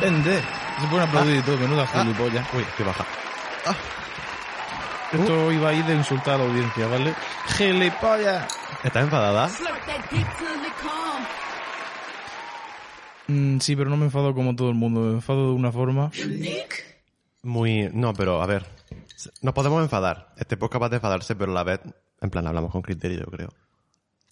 Vende. Se pueden aplaudir y todo, menuda gilipollas. Uy, qué baja. Esto iba a ir de insultar a la audiencia, ¿vale? ¡Gilipollas! ¿Estás enfadada? Mm, sí, pero no me enfado como todo el mundo. Me enfado de una forma. Muy... No, pero a ver. Nos podemos enfadar. Este podcast va de enfadarse, pero a la vez, en plan, hablamos con criterio, yo creo.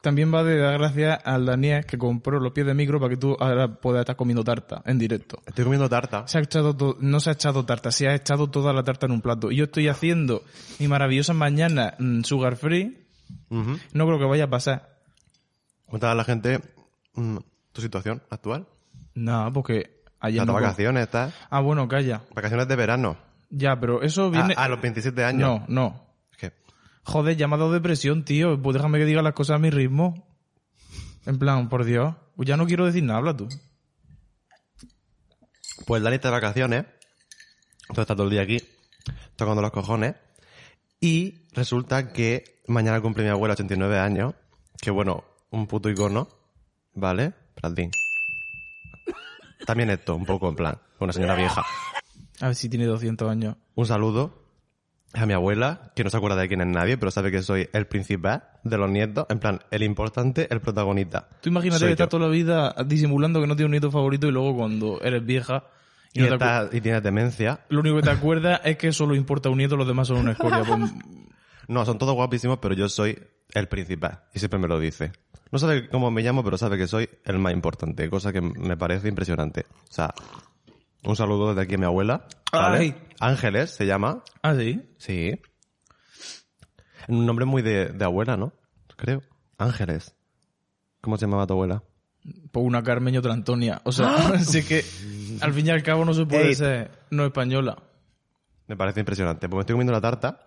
También va de dar gracias al Daniel que compró los pies de micro para que tú ahora puedas estar comiendo tarta en directo. Estoy comiendo tarta. Se ha echado no se ha echado tarta, se ha echado toda la tarta en un plato. Y yo estoy haciendo mi maravillosa mañana mm, sugar free. No creo que vaya a pasar. Cuéntale a la gente mm, tu situación actual. No, porque ayer Las vacaciones, estás. Ah, bueno, calla. Vacaciones de verano. Ya, pero eso A, viene... a los 27 años. No, no. Joder, ya me ha dado depresión, tío. Pues déjame que diga las cosas a mi ritmo. En plan, por Dios. Pues ya no quiero decir nada, habla tú. Pues Dani está de vacaciones. Entonces está todo el día aquí, tocando los cojones. Y resulta que mañana cumple mi abuela 89 años. Que bueno, un puto icono. ¿Vale? Brandín. También esto, un poco en plan, una señora vieja. A ver si tiene 200 años. Un saludo a mi abuela, que no se acuerda de quién es nadie, pero sabe que soy el principal de los nietos. En plan, el importante, el protagonista. Tú imagínate que estás toda la vida disimulando que no tienes un nieto favorito y luego cuando eres vieja y, Y, no te acu- está- y tiene demencia. lo único que te acuerdas es que solo importa un nieto, los demás son una escoria. Pues, No, son todos guapísimos, pero yo soy el principal. Y siempre me lo dice. No sabe cómo me llamo, pero sabe que soy el más importante, cosa que me parece impresionante. O sea, un saludo desde aquí a mi abuela. ¿vale? Ay. Ángeles se llama. ah, sí. Sí. Un nombre muy de, de abuela, ¿no? Creo. Ángeles. ¿Cómo se llamaba tu abuela? Pues una Carmen y otra Antonia. O sea, así que al fin y al cabo no se puede Ey. ser no española. Me parece impresionante. Pues me estoy comiendo la tarta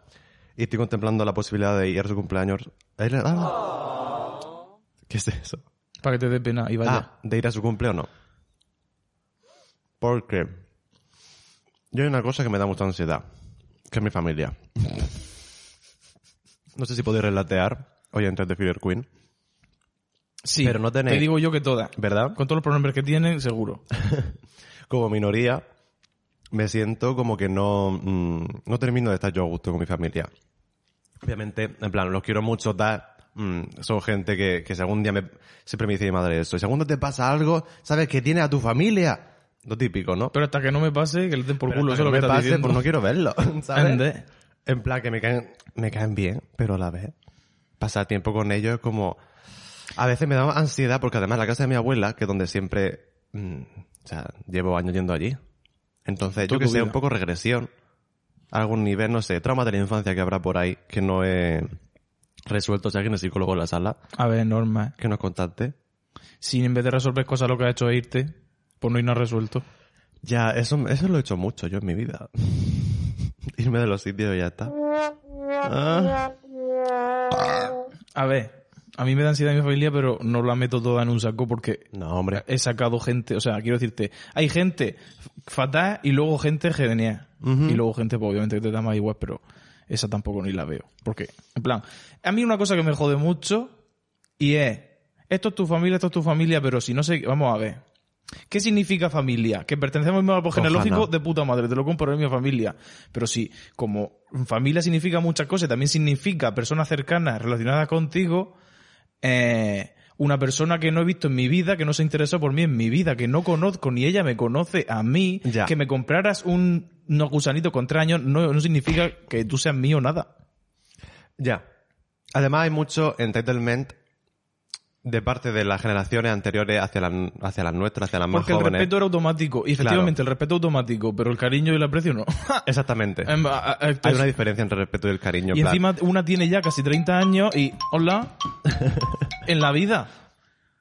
y estoy contemplando la posibilidad de ir a su cumpleaños. ah. ¿Qué es eso? Para que te dé pena y vaya. Ah, de ir a su cumple o no. Porque yo hay una cosa que me da mucha ansiedad, que es mi familia. No sé si podéis relatear, oyentes de Filler Queen, sí, pero no tenéis- Te digo yo que todas. ¿verdad? Con todos los pronombres que tienen, seguro. Como minoría, me siento como que no, mm, no termino de estar yo a gusto con mi familia. Obviamente, en plan, los quiero mucho, tal. mm, son gente que, que si algún día me, siempre me dice mi madre eso. Y si algún día te pasa algo, sabes que tienes a tu familia. Lo típico, ¿no? Pero hasta que no me pase, que le den por Pero culo, eso es lo que que me estás pase, diciendo. pues no quiero verlo, ¿sabes? Ande. En plan, que me caen, me caen bien, pero a la vez, pasar tiempo con ellos es como... A veces me da ansiedad porque además la casa de mi abuela, que es donde siempre... mm, o sea, llevo años yendo allí. Entonces, yo que sé, un poco regresión. A algún nivel, no sé, trauma de la infancia que habrá por ahí que no he resuelto. Si alguien es psicólogo en la sala, A ver, normal. que nos contacte. Si en vez de resolver cosas lo que has hecho es irte, pues no hay nada resuelto. Ya, eso, eso lo he hecho mucho yo en mi vida. Irme de los sitios y ya está. Ah. A ver, a mí me da ansiedad mi familia, pero no la meto toda en un saco porque No, hombre. he sacado gente, o sea, quiero decirte, hay gente fatal y luego gente genial. Ujú. Y luego gente, pues obviamente que te da más igual, pero esa tampoco ni la veo. Porque, en plan, a mí una cosa que me jode mucho y es, esto es tu familia, esto es tu familia, pero si no sé, vamos a ver. ¿Qué significa familia? Que pertenecemos al mismo árbol genealógico de puta madre, te lo compro en mi familia. Pero sí, como familia significa muchas cosas, también significa personas cercanas relacionadas contigo, eh, una persona que no he visto en mi vida, que no se interesó por mí en mi vida, que no conozco, ni ella me conoce a mí, Ya. que me compraras un unos gusanitos con tres años, no, no significa que tú seas mío nada. Ya. Además hay mucho entitlement de parte de las generaciones anteriores hacia, la- hacia las nuestras, hacia las más Porque el jóvenes. respeto era automático. Y efectivamente, el respeto automático, pero el cariño y el aprecio no. Exactamente. Hay una diferencia entre el respeto y el cariño. y plan, encima una tiene ya casi 30 años y, hola, en la vida.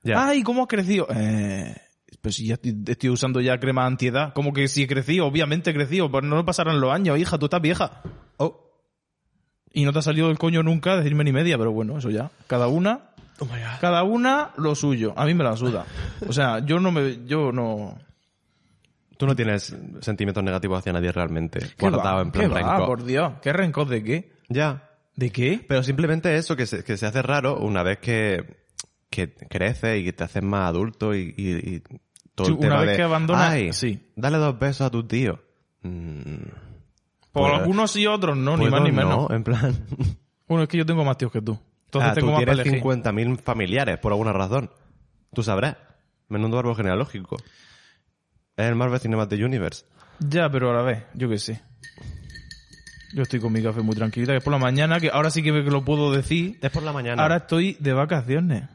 ya. Ay, ¿cómo has crecido? Eh, pues si ya estoy, usando ya crema antiedad. ¿Cómo que si he crecido? Obviamente he crecido, pero no pasarán los años, hija, tú estás vieja. Oh. Y no te ha salido del coño nunca decirme ni media, pero bueno, eso ya. Cada una, Oh my God. cada una lo suyo. A mí me la suda. O sea, yo no me, yo no... Tú no tienes sentimientos negativos hacia nadie realmente. ¿Qué Guardado va? en plan ¿Qué va? rencor. por Dios. ¿Qué rencor de qué? Ya. ¿De qué? Pero simplemente eso, que se, que se hace raro una vez que, que creces y que te haces más adulto y, y- y todo Sí, el una tema vez de, que abandonas- Ay, sí. dale dos besos a tu tío. Mm, Por Pues- algunos sí, otros no, ni pues más ni no, menos. en plan... Bueno, es que yo tengo más tíos que tú. Entonces Ah, tengo tú más tienes elegir. 50.000 familiares, por alguna razón. Tú sabrás. Menudo árbol genealógico. Es el Marvel Cinematic Universe. Ya, pero a la vez, yo qué sé. Yo estoy con mi café muy tranquilita, que es por la mañana, que ahora sí que lo puedo decir. Es por la mañana. Ahora estoy de vacaciones.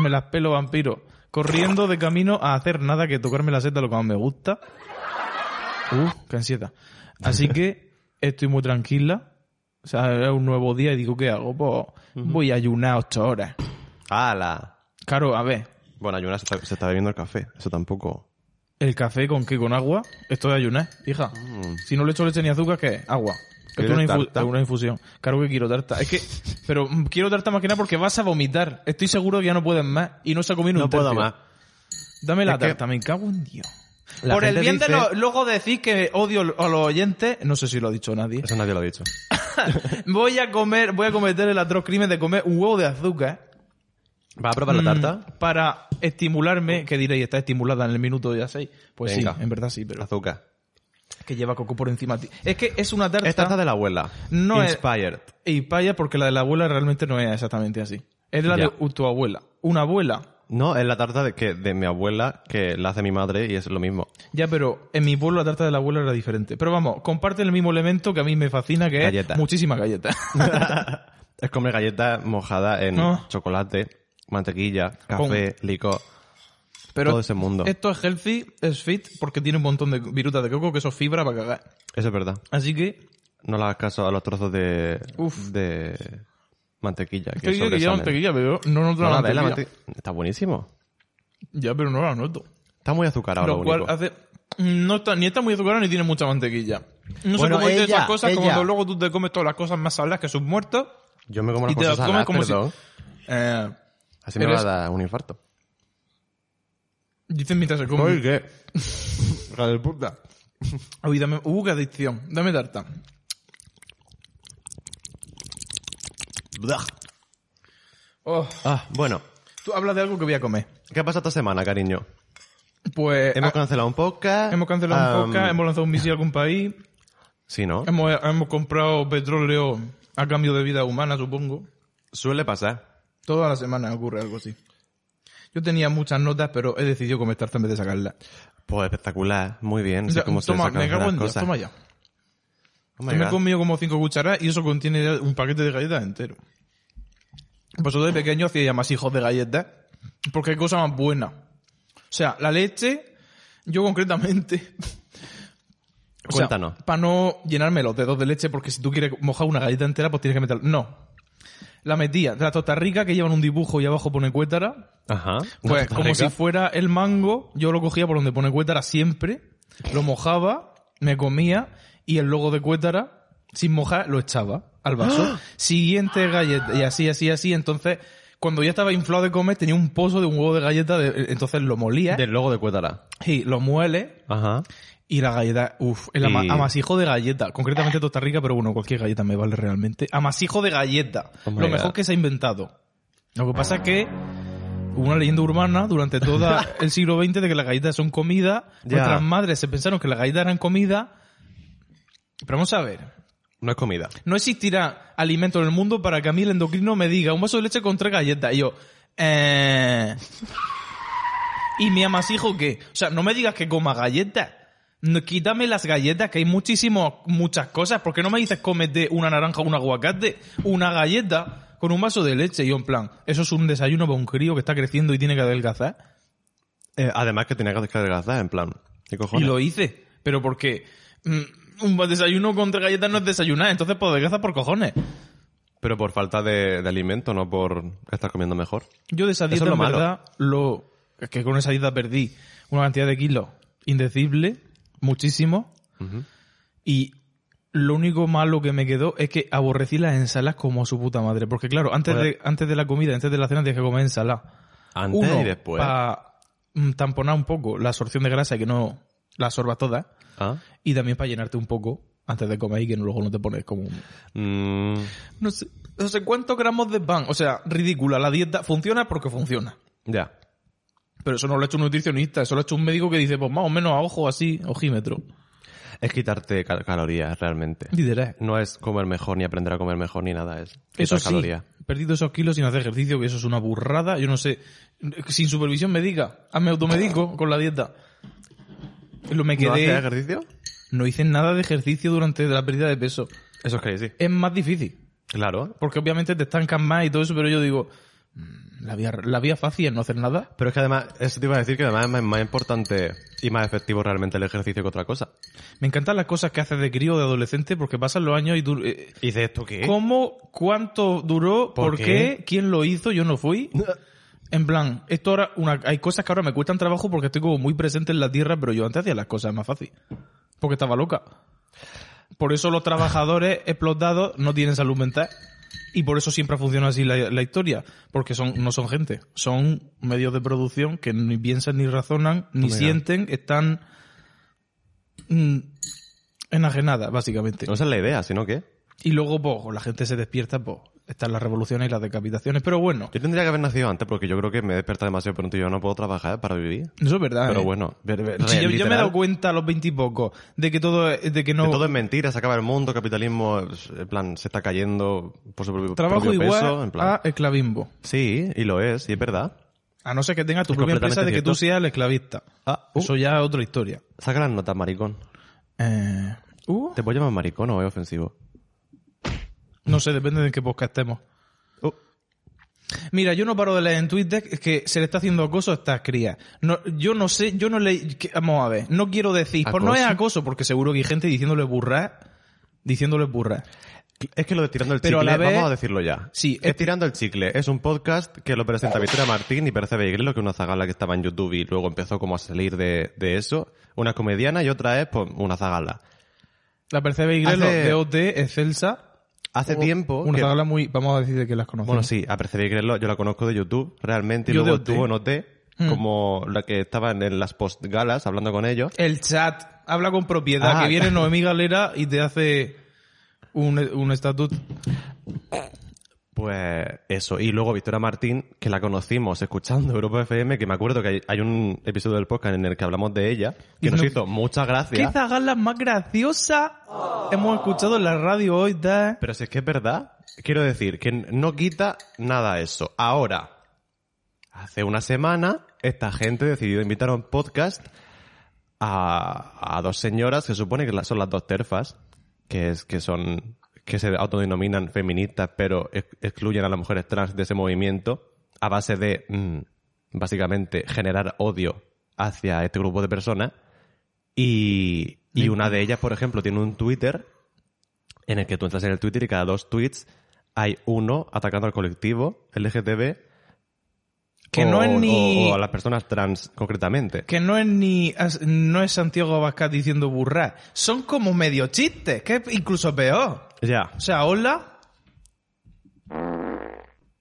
Me las pelo vampiro. Corriendo de camino a hacer nada que tocarme la seta, lo que más me gusta. Uh, qué ansiedad. Así que estoy muy tranquila. O sea, es un nuevo día y digo, ¿qué hago? Pues voy a ayunar ocho horas. ¡Hala! Claro, a ver, Bueno, Ayuna se está, se está bebiendo el café. Eso tampoco... ¿el café con qué? ¿Con agua? Esto de ayunar, hija. Si no le echo leche ni azúcar, ¿qué? Agua. Esto es una, ¿Quieres infu- tarta? es una infusión. Claro que quiero tarta. Es que, pero mm, quiero tarta más que nada porque vas a vomitar. Estoy seguro que ya no puedes más y no se ha comido No un puedo tercio. más. Dame la Es que- tarta, me cago en Dios. La Por el bien de los... Luego decís que odio a los oyentes, no sé si lo ha dicho nadie. Eso nadie lo ha dicho. Voy a comer, voy a cometer el atroz crimen de comer un huevo de azúcar. ¿Vas a probar la mm, tarta? Para estimularme, que diréis, está estimulada en el minuto ya 6. Pues Venga. sí, en verdad sí, pero Azúcar. que lleva coco por encima. ti- Es que es una tarta... Es tarta de la abuela. No es- Inspired. Y paya porque la de la abuela realmente no es exactamente así. Es la Ya. de tu abuela. Una abuela. No, es la tarta de, que, de mi abuela que la hace mi madre y es lo mismo. Ya, pero en mi pueblo la tarta de la abuela era diferente. Pero vamos, comparten el mismo elemento que a mí me fascina, que Galleta. es muchísima galleta. es comer galletas mojadas en chocolate, mantequilla, café, licor. Pero Todo ese mundo. Esto es healthy, es fit, porque tiene un montón de virutas de coco que eso es fibra para cagar. Eso es verdad. Así que, No le hagas caso a los trozos de, Uf. de mantequilla. Que te digo que lleva mantequilla, pero no noto No, la la mantequilla. mante- Está buenísimo. Ya, pero no la noto. Está muy azucarado Lo lo cual único. hace... No está, ni está muy azucarado ni tiene mucha mantequilla. No Bueno, sé cómo dice ella, esas cosas, como ella. cuando luego tú te comes todas las cosas más saladas que son muertos Yo me como las y te cosas las comes saladas, como si... Eh, Así me va a eres- dar un infarto. dicen mientras se come. qué? Hija de puta. Uy, dame... Uh, qué adicción. Dame tarta. Oh, Ah, bueno. tú hablas de algo que voy a comer. ¿Qué ha pasado esta semana, cariño? Pues... Hemos ah, cancelado un podcast. hemos cancelado un podcast, hemos lanzado un misil a algún país, Sí, ¿no? hemos, hemos comprado petróleo a cambio de vida humana, supongo. Suele pasar. Toda la semana ocurre algo así. Yo tenía muchas notas, pero he decidido en vez de sacarla. Pues espectacular. Muy bien. Sé Ya, cómo se toma, sacan me cago en Dios, toma ya. Oh me he comido como cinco cucharadas y eso contiene un paquete de galletas entero. Vosotros de pequeño hacíais más hijos de galletas, porque hay cosa más buena. O sea, la leche, yo concretamente... O sea, Cuéntanos. para no llenarme los dedos de leche, porque si tú quieres mojar una galleta entera, pues tienes que meter... No. La metía de la torta rica que llevan un dibujo y abajo pone cuétara. Ajá. Pues como rica. si fuera el mango, yo lo cogía por donde pone cuétara siempre, lo mojaba, me comía y el logo de cuétara, sin mojar, lo echaba al vaso. Siguiente galleta, y así, así, así. Entonces, cuando ya estaba inflado de comer, tenía un pozo de un huevo de galleta, de- entonces lo molía Del logo de Cuétara. y lo muele Ajá. y la galleta, uff, el ama- Y- amasijo de galleta, concretamente Costa Rica, pero bueno, cualquier galleta me vale realmente. Amasijo de galleta, Oh lo mejor God. que se ha inventado. Lo que pasa es que hubo una leyenda urbana durante todo el siglo XX de que las galletas son comida, nuestras madres se pensaron que las galletas eran comida, pero vamos a ver, No es comida. no existirá alimento en el mundo para que a mí el endocrino me diga un vaso de leche con tres galletas. Y yo, eh... ¿Y mi amasijo qué? O sea, no me digas que coma galletas. No, quítame las galletas, que hay muchísimo, muchas cosas. ¿Por qué no me dices cómete una naranja, un aguacate, una galleta? con un vaso de leche y yo en plan, eso es un desayuno para un crío que está creciendo y tiene que adelgazar. Eh, además que tenía que adelgazar, en plan. ¿Qué Y cojones? lo hice, pero porque mm, un desayuno contra galletas no es desayunar, entonces pues adelgaza por cojones. Pero por falta de, de alimento, no por estar comiendo mejor. Yo de esa dieta, es lo en malo. verdad, lo, es que con esa dieta perdí una cantidad de kilos indecible, muchísimo, y lo único malo que me quedó es que aborrecí las ensaladas como su puta madre. Porque claro, antes de, antes de la comida, antes de la cena tienes que comer ensalada. Antes Uno, y después. para tamponar un poco la absorción de grasa y que no la absorba toda. Ah. Y también para llenarte un poco antes de comer y que luego no te pones como un... Mm, No sé, no sé cuántos gramos de pan. O sea, ridícula. La dieta funciona porque funciona. ya. Pero eso no lo ha hecho un nutricionista, eso lo ha hecho un médico que dice, pues más o menos a ojo así, ojímetro. Es quitarte cal- calorías, realmente. No es comer mejor, ni aprender a comer mejor, ni nada. Es Eso sí, calorías. perdido esos kilos sin hacer ejercicio, que eso es una burrada. Yo no sé, sin supervisión médica, hazme automedico con la dieta. Lo me ¿No haces quedé, ejercicio? no hice nada de ejercicio durante la pérdida de peso. Eso es sí. Es más difícil, Claro. porque obviamente te estancas más y todo eso, pero yo digo, mm, la vía, la vía fácil es no hacer nada. Pero es que además, eso te iba a decir que además es más, más importante y más efectivo realmente el ejercicio que otra cosa. Me encantan las cosas que haces de crío o de adolescente porque pasan los años y tú... eh, ¿Y dices esto qué? ¿Cómo? ¿Cuánto duró? ¿Por ¿Por, qué? qué? ¿Quién lo hizo? Yo no fui. En plan, esto ahora, una, hay cosas que ahora me cuestan trabajo porque estoy como muy presente en la tierra, pero yo antes hacía las cosas más fácil. Porque estaba loca. Por eso los trabajadores explotados no tienen salud mental. Y por eso siempre ha funcionado así la, la historia. Porque son, no son gente. Son medios de producción que ni piensan, ni razonan, ni sienten, están mm, enajenadas, básicamente. No esa es la idea, sino que. Y luego, pues, la gente se despierta, pues, están las revoluciones y las decapitaciones. Pero bueno, Yo tendría que haber nacido antes porque yo creo que me despierta demasiado pronto y yo no puedo trabajar para vivir. eso es verdad. Pero ¿eh? bueno, Sí, yo, yo me he dado cuenta a los veintipocos de que todo, es- de que no. todo es mentira, se acaba el mundo, capitalismo, en plan, se está cayendo por su propio, trabajo propio igual peso, en plan. a esclavismo. Sí, y lo es, y es verdad. A no ser que tengas tu Es propia empresa de que tú seas el esclavista. Ah, uh, Eso ya es otra historia. saca las notas, maricón. Eh, uh, ¿Te puedo llamar maricón o es ofensivo? No sé, depende de en qué podcast estemos. Uh, Mira, yo no paro de leer en Twitter que se le está haciendo acoso a estas crías. No, yo no sé, yo no le... que- vamos a ver, no quiero decir... Pues no es ¿Acoso? acoso, porque seguro que hay gente diciéndole burra, diciéndole burra. Es que lo de Tirando el Pero a Chicle, la vez- vamos a decirlo ya. Sí, es es- Tirando el Chicle. Es un podcast que lo presenta Victoria Martín y Percebe Iglesias, que es una zagala que estaba en YouTube y luego empezó como a salir de, de eso. Una es comediana y otra es pues, una zagala. La Percebe Hace- de OT, Excelsa. Hace tiempo... Una que- zagala muy... Vamos a decir de que las conocemos. Bueno, sí, a Percebe Iglesias yo la conozco de YouTube, realmente, y Yo luego en OT, Mm. como la que estaba en, las postgalas hablando con ellos. El chat habla con propiedad, Ah, que viene. Noemí Galera y te hace un, un estatut. Pues eso, y luego Victoria Martín, que la conocimos escuchando Europa FM, que me acuerdo que hay, un episodio del podcast en el que hablamos de ella, que nos hizo mucha ¿Qué gracia. zagala más graciosa hemos escuchado en la radio hoy? da? Pero si es que es verdad, quiero decir que no quita nada eso. Ahora, hace una semana, esta gente decidió invitar a un podcast a, a dos señoras que supone que son las dos terfas, que es que son que se autodenominan feministas, pero ex- excluyen a las mujeres trans de ese movimiento a base de mm, básicamente generar odio hacia este grupo de personas. Y, y una de ellas, por ejemplo, tiene un Twitter en el que tú entras en el Twitter y cada dos tweets hay uno atacando al colectivo LGTB Que o, no es ni... o- o a las personas trans concretamente. Que no es ni... No es Santiago Abascal diciendo burra. Son como medio chistes, que es incluso peor. Ya. O sea, hola.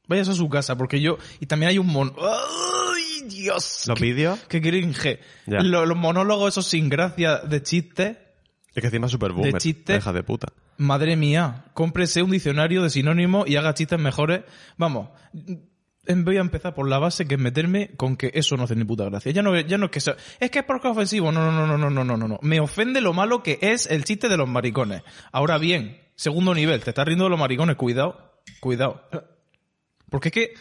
Vayas a su casa, porque yo... Y también hay un mon... ¡Ay, Dios! Los vídeos, Qué cringe. Ya. Los monólogos esos sin gracia de chistes. es que encima es super boomer. De chistes. Hija de puta. Madre mía, cómprese un diccionario de sinónimos y haga chistes mejores. Vamos, em- voy a empezar por la base que es meterme con que eso no hace ni puta gracia. Ya no, ya no es que sea, es que es porque es ofensivo. No, no, no, no, no, no, no, no. Me ofende lo malo que es el chiste de los maricones. Ahora bien, segundo nivel, te estás riendo de los maricones, cuidado, cuidado. Porque es que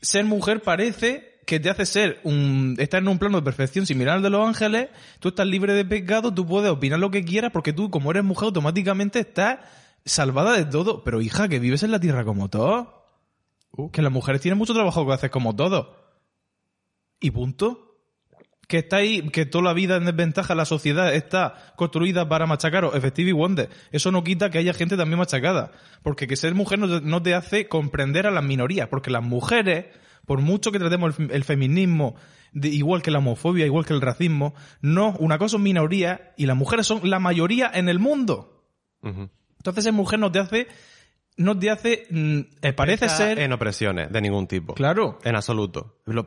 ser mujer parece que te hace ser un, estar en un plano de perfección similar al de los ángeles, tú estás libre de pecado, tú puedes opinar lo que quieras porque tú, como eres mujer, automáticamente estás salvada de todo. Pero hija, que vives en la tierra como todo. Que las mujeres tienen mucho trabajo que hacer como todo. Y punto. Que está ahí, que toda la vida en desventaja, la sociedad está construida para machacaros, efectivo y Wonder. Eso no quita que haya gente también machacada. Porque que ser mujer no te, no te hace comprender a las minorías. Porque las mujeres, por mucho que tratemos el, el feminismo, de- igual que la homofobia, igual que el racismo, no, una cosa son minorías y las mujeres son la mayoría en el mundo. Entonces ser mujer no te hace, no te hace, mm, eh, parece ser, En opresiones, de ningún tipo. claro, En absoluto. Lo-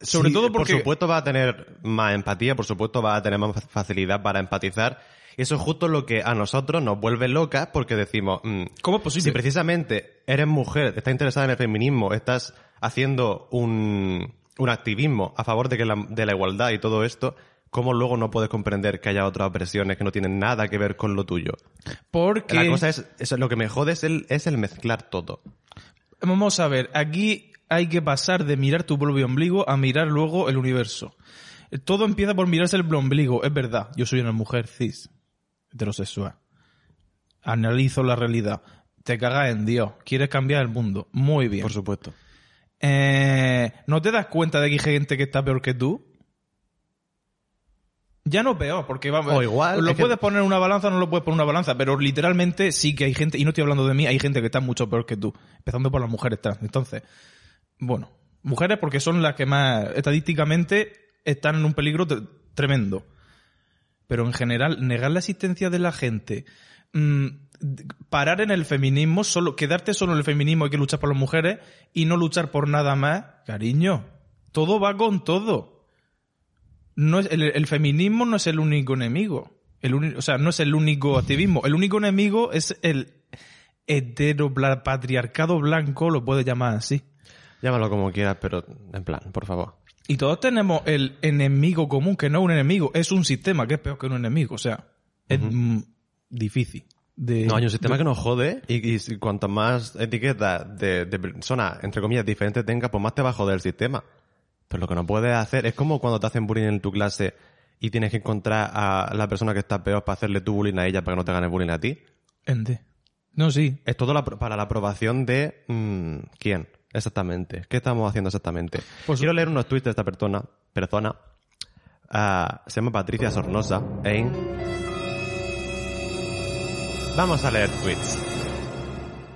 Sobre sí, todo porque- Por supuesto va a tener más empatía, por supuesto va a tener más facilidad para empatizar. Y eso es justo lo que a nosotros nos vuelve locas porque decimos, mm, ¿cómo es posible? si precisamente eres mujer, estás interesada en el feminismo, estás haciendo un, un activismo a favor de, que la, de la igualdad y todo esto, ¿cómo luego no puedes comprender que haya otras opresiones que no tienen nada que ver con lo tuyo? Porque, La cosa es, eso, lo que me jode es el, es el mezclar todo. vamos a ver, aquí hay que pasar de mirar tu propio ombligo a mirar luego el universo. Todo empieza por mirarse el ombligo, es verdad, yo soy una mujer cis, heterosexual. Analizo la realidad. Te cagas en Dios, quieres cambiar el mundo. Muy bien. Por supuesto. Eh, ¿No te das cuenta de que hay gente que está peor que tú? Ya no peor, porque vamos. O igual, Lo que- puedes poner en una balanza o no lo puedes poner en una balanza, pero literalmente sí que hay gente, y no estoy hablando de mí, hay gente que está mucho peor que tú. Empezando por las mujeres trans. Entonces, bueno, mujeres porque son las que más estadísticamente están en un peligro tre- tremendo. Pero en general, negar la existencia de la gente, mm, parar en el feminismo, solo, quedarte solo en el feminismo, hay que luchar por las mujeres y no luchar por nada más, cariño. Todo va con todo. No es, el, feminismo no es el único enemigo. O sea, no es el único activismo. El único enemigo es el heteropatriarcado blanco, lo puedes llamar así. Llámalo como quieras, pero en plan, por favor. Y todos tenemos el enemigo común, que no es un enemigo, es un sistema que es peor que un enemigo. O sea, es difícil. De, No, hay un sistema que nos jode y, y cuanto más etiquetas de, de personas, entre comillas, diferentes tengas, pues más te va a joder el sistema. Pero lo que no puedes hacer es como cuando te hacen bullying en tu clase y tienes que encontrar a la persona que está peor para hacerle tu bullying a ella para que no te gane bullying a ti. Ente. No, sí. Es todo la- para la aprobación de... mm, ¿Quién? Exactamente. ¿Qué estamos haciendo exactamente? Pues- Quiero leer unos tweets de esta persona. persona. Ah, se llama Patricia Sornosa. en- Vamos a leer tweets.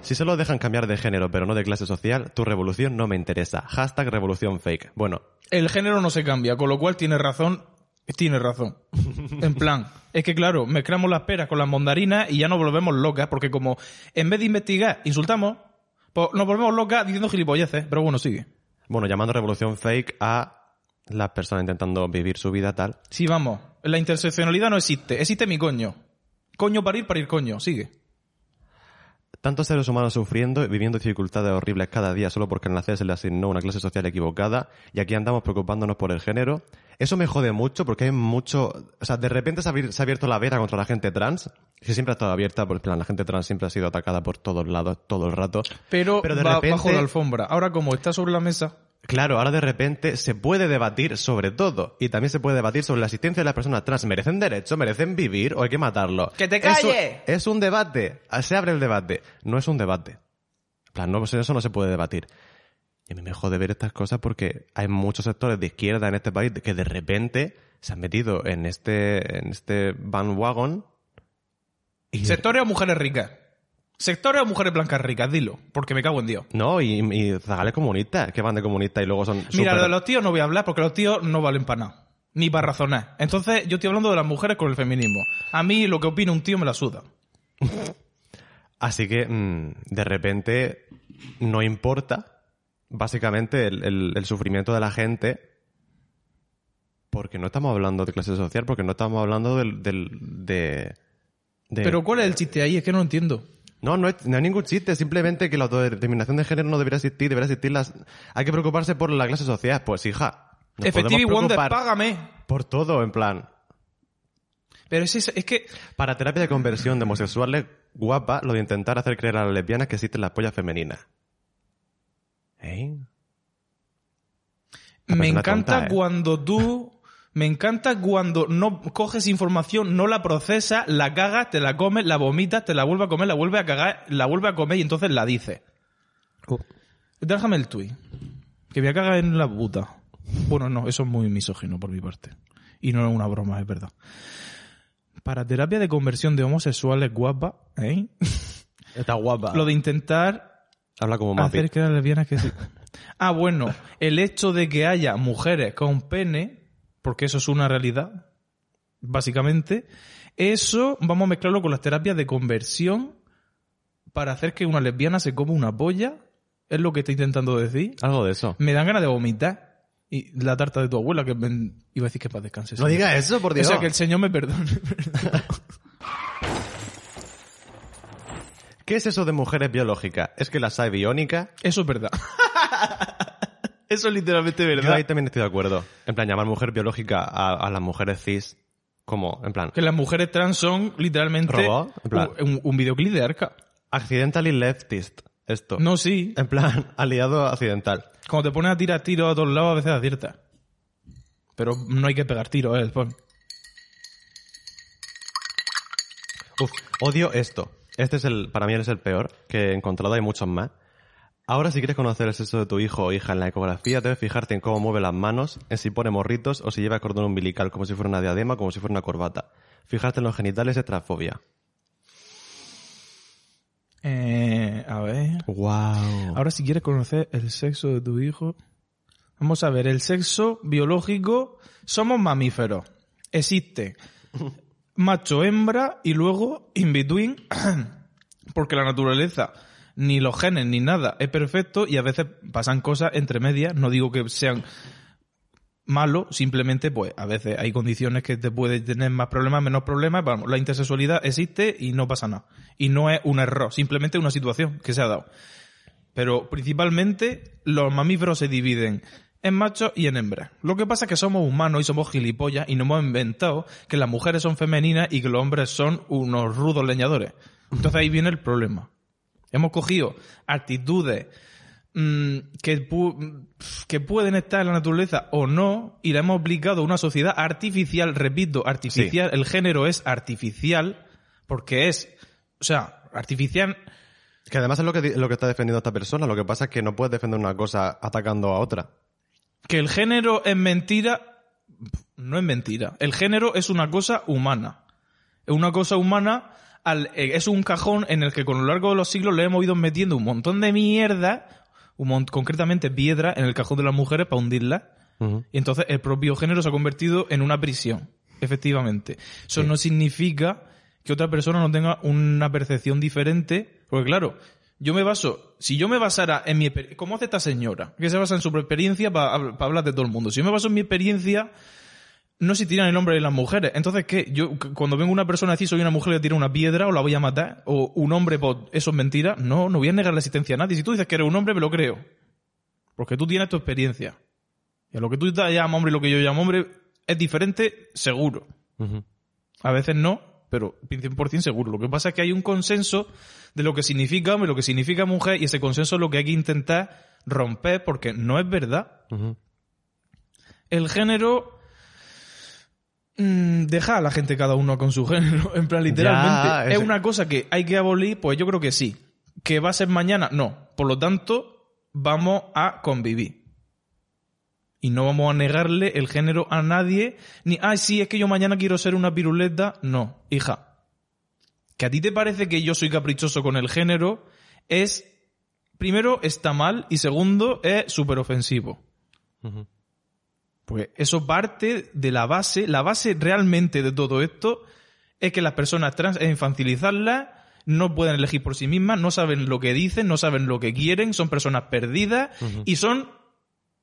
Si solo dejan cambiar de género pero no de clase social, tu revolución no me interesa. Hashtag revolución fake. Bueno, El género no se cambia, con lo cual tiene razón. Tiene razón. En plan, es que claro, mezclamos las peras con las mondarinas y ya nos volvemos locas, porque como en vez de investigar, insultamos, nos volvemos locas diciendo gilipolleces. Pero bueno, sigue. bueno, llamando revolución fake a las personas intentando vivir su vida tal. Sí, vamos. La interseccionalidad no existe. Existe mi coño. Coño para ir, para ir coño. Sigue. Tantos seres humanos sufriendo y viviendo dificultades horribles cada día solo porque al nacer se le asignó una clase social equivocada y aquí andamos preocupándonos por el género. Eso me jode mucho porque hay mucho... O sea, de repente se ha, abierto la vera contra la gente trans, que siempre ha estado abierta, porque la gente trans siempre ha sido atacada por todos lados, todo el rato. Pero, Pero de va repente- bajo la alfombra. Ahora, como está sobre la mesa, Claro, ahora de repente se puede debatir sobre todo y también se puede debatir sobre la existencia de las personas trans. ¿Merecen derecho? ¿Merecen vivir o hay que matarlo? ¡Que te Es un- calles! Es un debate. Se abre el debate. No es un debate. En plan, no, eso no se puede debatir. Y a mí me jode ver estas cosas porque hay muchos sectores de izquierda en este país que de repente se han metido en este, en este bandwagon. Y sectores o mujeres ricas. Sectores o mujeres blancas ricas, dilo, porque me cago en Dios. No, y, y zagales comunistas, que van de comunistas y luego son Mira, súper- de los tíos no voy a hablar porque los tíos no valen para nada. Ni para razonar. Entonces, yo estoy hablando de las mujeres con el feminismo. A mí lo que opina un tío me la suda. Así que, mm, de repente, no importa, básicamente, el, el- el sufrimiento de la gente, porque no estamos hablando de clase social, porque no estamos hablando del, del- de, de- Pero ¿cuál es el chiste ahí? Es que no entiendo. No, no, es- no hay ningún chiste, simplemente que la autodeterminación de género no debería existir, debería existir las... Hay que preocuparse por la clase social. Pues, hija, Efectivo Wonder, págame. por todo, en plan... Pero es, eso, es que Para terapia de conversión de homosexuales, guapa, lo de intentar hacer creer a las lesbianas que existen las pollas femeninas. ¿Eh? Me encanta tonta, ¿eh? cuando tú... Me encanta cuando no coges información, no la procesas, la cagas, te la comes, la vomitas, te la vuelve a comer, la vuelve a cagar, la vuelve a comer y entonces la dices. Uh. Déjame el tuit. Que me caga en la puta. Bueno, no, eso es muy misógino por mi parte. Y no es una broma, es verdad. Para terapia de conversión de homosexuales guapa, ¿eh? Está guapa. Lo de intentar Habla como Mapi. hacer que las lesbianas que sí. Ah, bueno, el hecho de que haya mujeres con pene, porque eso es una realidad, básicamente, eso vamos a mezclarlo con las terapias de conversión para hacer que una lesbiana se coma una polla, es lo que está intentando decir. Algo de eso. Me dan ganas de vomitar. Y la tarta de tu abuela, que me- iba a decir que para descanse. No diga eso, por O Dios. sea, que el Señor me perdone. ¿Qué es eso de mujeres biológicas? ¿Es que las hay biónicas? Eso es verdad. Eso es literalmente Yo verdad. ahí también estoy de acuerdo. En plan, llamar mujer biológica a, a las mujeres cis como, en plan, Que las mujeres trans son literalmente ¿Robot? En plan- un, videoclip de arca. accidentally leftist. Esto. No, sí. En plan, aliado accidental. Cuando te pones a tirar tiros a todos lados, a veces aciertas. Pero no hay que pegar tiros, eh. pon. Uf, odio esto. Este es el, para mí es el peor que he encontrado, hay muchos más. Ahora si quieres conocer el sexo de tu hijo o hija en la ecografía, debes fijarte en cómo mueve las manos, en si pone morritos o si lleva cordón umbilical como si fuera una diadema, como si fuera una corbata. Fijarte en los genitales es transfobia. Eh, a ver. Wow. Ahora, si quieres conocer el sexo de tu hijo, vamos a ver. El sexo biológico, somos mamíferos. Existe macho, hembra y luego in between, porque la naturaleza, ni los genes ni nada es perfecto y a veces pasan cosas entre medias. No digo que sean malo, simplemente pues a veces hay condiciones que te pueden tener más problemas, menos problemas, vamos, la intersexualidad existe y no pasa nada. Y no es un error, simplemente una situación que se ha dado. Pero principalmente los mamíferos se dividen en machos y en hembras. Lo que pasa es que somos humanos y somos gilipollas y nos hemos inventado que las mujeres son femeninas y que los hombres son unos rudos leñadores. Entonces ahí viene el problema. Hemos cogido actitudes mm, que, pu- que pueden estar en la naturaleza o no y la hemos aplicado a una sociedad artificial, repito, artificial, el género es artificial porque es, o sea, artificial Que además es lo que, lo que está defendiendo esta persona. Lo que pasa es que no puedes defender una cosa atacando a otra. que el género es mentira, no es mentira. El género es una cosa humana. Es una cosa humana, al- eh, es un cajón en el que con lo largo de los siglos le hemos ido metiendo un montón de mierda, un mon- concretamente piedra, en el cajón de las mujeres para hundirlas. Ujú. Y entonces el propio género se ha convertido en una prisión, efectivamente. Eso no significa que otra persona no tenga una percepción diferente, porque claro, yo me baso, si yo me basara en mi exper- ¿cómo hace esta señora? Que se basa en su experiencia para hablar de todo el mundo. Si yo me baso en mi experiencia, no existirían el hombre y las mujeres. Entonces, ¿qué? Yo, cuando vengo una persona a decir soy una mujer que tira una piedra o la voy a matar, o un hombre, pues eso es mentira, no, no voy a negar la existencia a nadie. Si tú dices que eres un hombre, me lo creo. Porque tú tienes tu experiencia. Y a lo que tú llamas hombre y lo que yo llamo hombre es diferente, seguro. A veces no, pero 100% seguro. Lo que pasa es que hay un consenso de lo que significa hombre, lo que significa mujer, y ese consenso es lo que hay que intentar romper porque no es verdad. El género mm, deja a la gente cada uno con su género, en plan literalmente. Ya, es una cosa que hay que abolir, pues yo creo que sí. Que va a ser mañana, no. Por lo tanto, vamos a convivir. Y no vamos a negarle el género a nadie, ni, ay, sí, es que yo mañana quiero ser una piruleta. No, hija. Que a ti te parece que yo soy caprichoso con el género es, primero, está mal y segundo, es súper ofensivo. Pues eso parte de la base, la base realmente de todo esto es que las personas trans es infantilizarlas, no pueden elegir por sí mismas, no saben lo que dicen, no saben lo que quieren, son personas perdidas y son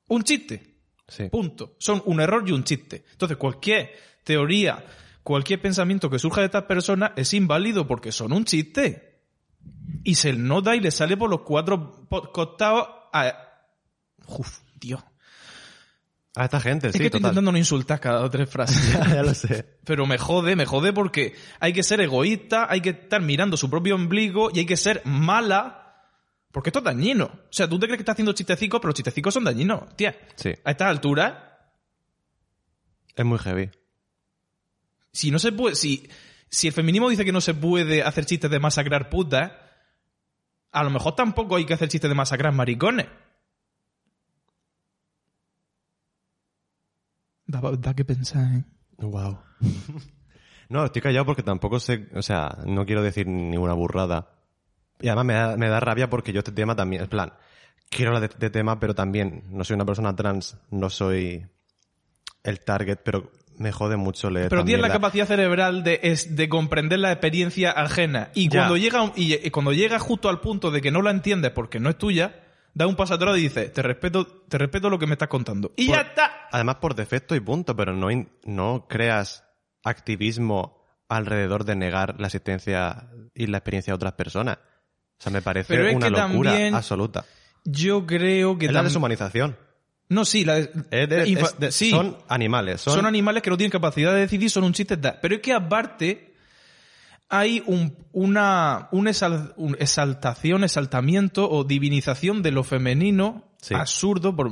un chiste. Sí. Punto. Son un error y un chiste. Entonces, cualquier teoría, cualquier pensamiento que surja de estas personas es inválido porque son un chiste. Y se nota y le sale por los cuatro costados a... Uf, Dios. A esta gente, Es sí, que estoy total. intentando no insultar cada dos o tres frases. ya, ya lo sé. Pero me jode, me jode porque hay que ser egoísta, hay que estar mirando su propio ombligo y hay que ser mala. Porque esto es dañino. O sea, tú te crees que estás haciendo chistecicos, pero los chistecicos son dañinos, tía. Sí. A estas alturas, Es muy heavy. si no se puede, si, si el feminismo dice que no se puede hacer chistes de masacrar putas, a lo mejor tampoco hay que hacer chistes de masacrar maricones. Da, da que pensar, ¿eh? Wow. no, estoy callado porque tampoco sé, o sea, no quiero decir ninguna burrada. Y además me da, me da rabia porque yo este tema también, en plan, quiero hablar de este tema, pero también no soy una persona trans, no soy el target, pero me jode mucho leer. Pero tienes la capacidad cerebral de, es, de comprender la experiencia ajena. Y Ya. cuando llega un- y, y cuando llega justo al punto de que no la entiendes porque no es tuya, da un paso atrás y dice, te respeto, te respeto lo que me estás contando. Y Por- ya está. Además, por defecto y punto, pero no, no creas activismo alrededor de negar la existencia y la experiencia de otras personas. O sea, me parece una locura absoluta. Yo creo que Es la deshumanización. No, sí, la de- Es de- infa- es de- sí. Son animales. Son, son... animales que no tienen capacidad de decidir, son un chiste. Pero es que aparte hay un, una, un exal- un exaltación, exaltamiento o divinización de lo femenino Sí. absurdo, por,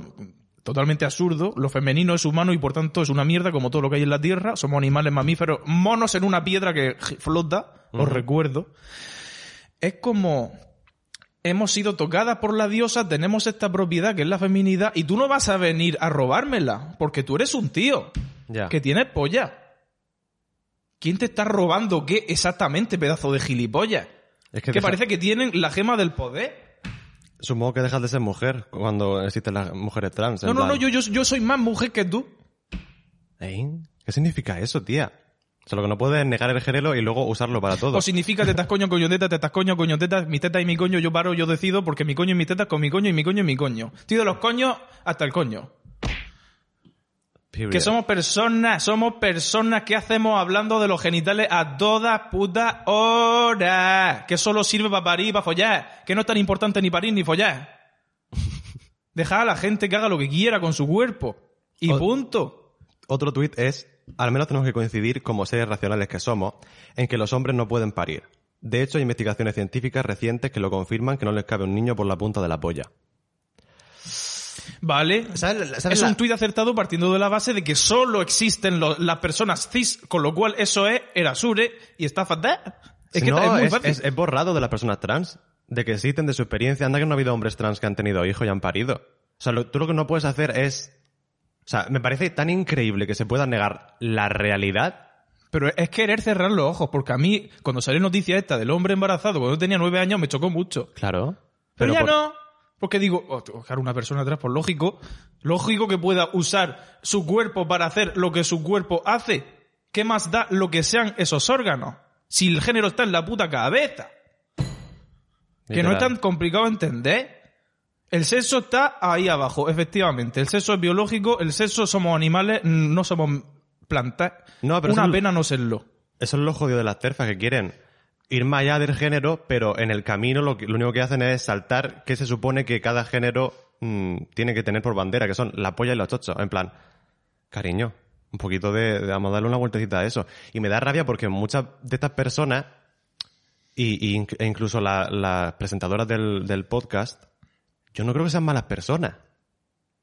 totalmente absurdo. Lo femenino es humano y por tanto es una mierda como todo lo que hay en la Tierra. Somos animales mamíferos, monos en una piedra que flota, os recuerdo. Es como hemos sido tocadas por la diosa, tenemos esta propiedad que es la feminidad y tú no vas a venir a robármela porque tú eres un tío Ya. que tienes polla. ¿Quién te está robando qué exactamente, pedazo de gilipollas? Es Que, que deja- parece que tienen la gema del poder. Supongo que dejas de ser mujer cuando existen las mujeres trans. No, no, no, yo, yo, yo soy más mujer que tú. ¿Eh? ¿Qué significa eso, tía? O sea, lo que no puedes es negar el género y luego usarlo para todo. O significa tetas coño, coño teta, tetas coño, coño teta, mi teta y mi coño, yo paro, yo decido, porque mi coño y mi teta con mi coño y mi coño y mi coño. Tío de los coños hasta el coño. Period. Que somos personas, somos personas que hacemos hablando de los genitales a toda puta hora. Que solo sirve para parir y para follar. Que no es tan importante ni parir ni follar. Deja a la gente que haga lo que quiera con su cuerpo. Y O- punto. Otro tuit es, al menos tenemos que coincidir como seres racionales que somos, en que los hombres no pueden parir. De hecho, hay investigaciones científicas recientes que lo confirman que no les cabe un niño por la punta de la polla. ¿Vale? ¿Sabes- sabes es la- un tuit acertado partiendo de la base de que solo existen lo- las personas cis, con lo cual eso es Erasure y está fatal. Es que no, es muy es, fácil. es- es borrado de las personas trans, de que existen de su experiencia. Anda que no ha habido hombres trans que han tenido hijos y han parido. O sea, lo- tú lo que no puedes hacer es... O sea, me parece tan increíble que se pueda negar la realidad. Pero es querer cerrar los ojos, porque a mí, cuando salió noticia esta del hombre embarazado cuando yo tenía nueve años, me chocó mucho. Claro. Pero, ya por- no. Porque digo, oh, claro, una persona atrás, pues lógico. Lógico que pueda usar su cuerpo para hacer lo que su cuerpo hace. ¿Qué más da lo que sean esos órganos? Si el género está en la puta cabeza. Que no es tan complicado entender. El sexo está ahí abajo, efectivamente. El sexo es biológico, el sexo somos animales, no somos plantas. No, pero Una pena no serlo. Eso es lo jodido de las terfas, que quieren ir más allá del género, pero en el camino lo, que- lo único que hacen es saltar que se supone que cada género mm, tiene que tener por bandera, que son la polla y los chochos. En plan, cariño, un poquito de, vamos a darle una vueltecita a eso. Y me da rabia porque muchas de estas personas, y, e incluso la- las presentadoras del, del podcast, yo no creo que sean malas personas.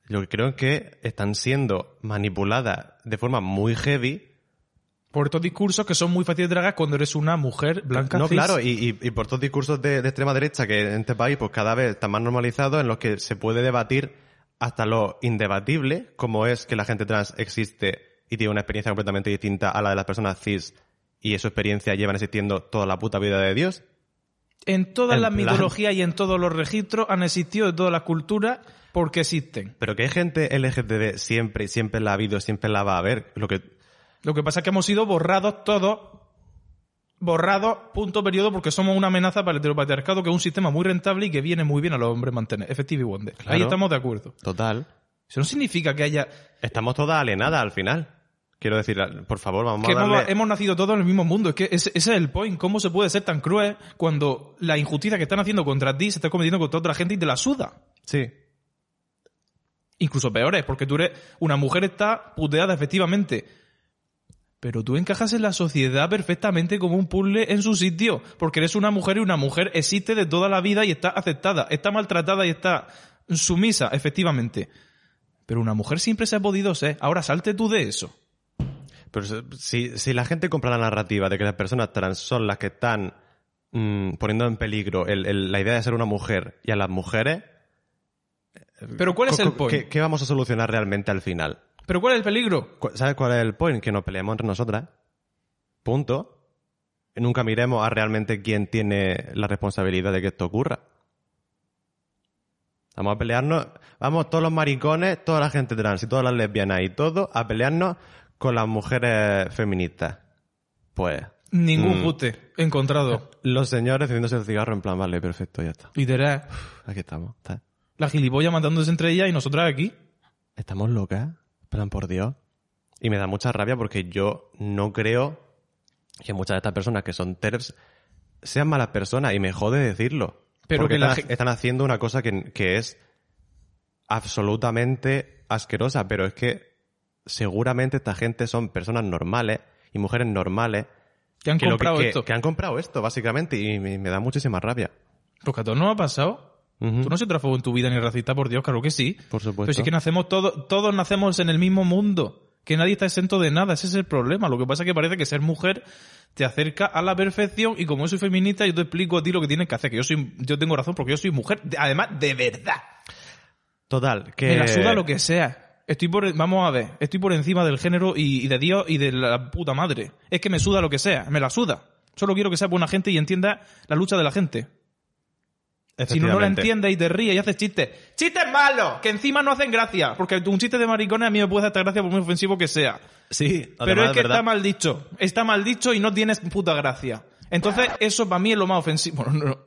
Yo creo que están siendo manipuladas de forma muy heavy Por estos discursos que son muy fáciles de tragar cuando eres una mujer blanca. No, cis. claro, y, y- y por estos discursos de, de extrema derecha que en este país pues cada vez están más normalizados, en los que se puede debatir hasta lo indebatible, como es que la gente trans existe y tiene una experiencia completamente distinta a la de las personas cis, y su experiencia llevan existiendo toda la puta vida de Dios. En todas las mitologías y en todos los registros han existido de todas las culturas porque existen. Pero que hay gente LGTB siempre siempre la ha habido, siempre la va a haber. Lo que Lo que pasa es que hemos sido borrados todos, borrados, punto periodo, porque somos una amenaza para el heteropatriarcado, que es un sistema muy rentable y que viene muy bien a los hombres mantener. Effective y Wonder. Ahí estamos de acuerdo. total. Eso no significa que haya... Estamos todas alienadas al final. Quiero decir, por favor, vamos que a darle... hemos nacido todos en el mismo mundo. Es que ese, ese es el point. ¿Cómo se puede ser tan cruel cuando la injusticia que están haciendo contra ti se está cometiendo contra otra gente y te la suda? Sí. incluso peores, porque tú eres una mujer está puteada efectivamente. Pero tú encajas en la sociedad perfectamente como un puzzle en su sitio, porque eres una mujer y una mujer existe de toda la vida y está aceptada, está maltratada y está sumisa, efectivamente. Pero una mujer siempre se ha podido ser. Ahora salte tú de eso. Pero si, si la gente compra la narrativa de que las personas trans son las que están mm, poniendo en peligro el- el- la idea de ser una mujer y a las mujeres, Pero ¿cuál es el co- point? ¿qué, qué vamos a solucionar realmente al final? ¿Pero cuál es el peligro? ¿Sabes cuál es el point? Que nos peleemos entre nosotras. Punto. Y nunca miremos a realmente quién tiene la responsabilidad de que esto ocurra. Vamos a pelearnos, vamos todos los maricones, toda la gente trans y todas las lesbianas y todo a pelearnos con las mujeres feministas. Pues, Ningún Mm. pute encontrado. los señores encendiéndose el cigarro en plan, vale, perfecto, ya está. Literal. Aquí estamos. está. La gilipollas matándose entre ellas y nosotras aquí. ¿Estamos locas? Plan, por Dios. Y me da mucha rabia porque yo no creo que muchas de estas personas que son TERFs sean malas personas y me jode decirlo. Pero porque que están, haciendo una cosa que, que es absolutamente asquerosa, pero es que seguramente esta gente son personas normales y mujeres normales Que han que, lo que- comprado que- esto. que han comprado esto, básicamente, y me, me da muchísima rabia. Porque a todos nos ha pasado. Tú no se trafugó en tu vida ni racista, por Dios, claro que sí. Por supuesto. Pero si es que nacemos todos, todos nacemos en el mismo mundo. Que nadie está exento de nada, ese es el problema. Lo que pasa es que parece que ser mujer te acerca a la perfección y como yo soy feminista, yo te explico a ti lo que tienes que hacer, que yo soy, yo tengo razón porque yo soy mujer, de- además, de verdad. Total, que... Me la suda lo que sea. Estoy por, vamos a ver, estoy por encima del género y, y de Dios y de la puta madre. Es que me suda lo que sea, me la suda. Solo quiero que sea buena gente y entienda la lucha de la gente. Si no, no la entiendes y te ríes y haces chistes. ¡Chistes malos! Que encima no hacen gracia. Porque un chiste de maricones a mí me puede hacer gracia por muy ofensivo que sea. Sí, Pero es que verdad. está mal dicho. Está mal dicho y no tienes puta gracia. Entonces, eso para mí es lo más ofensivo. Bueno, no.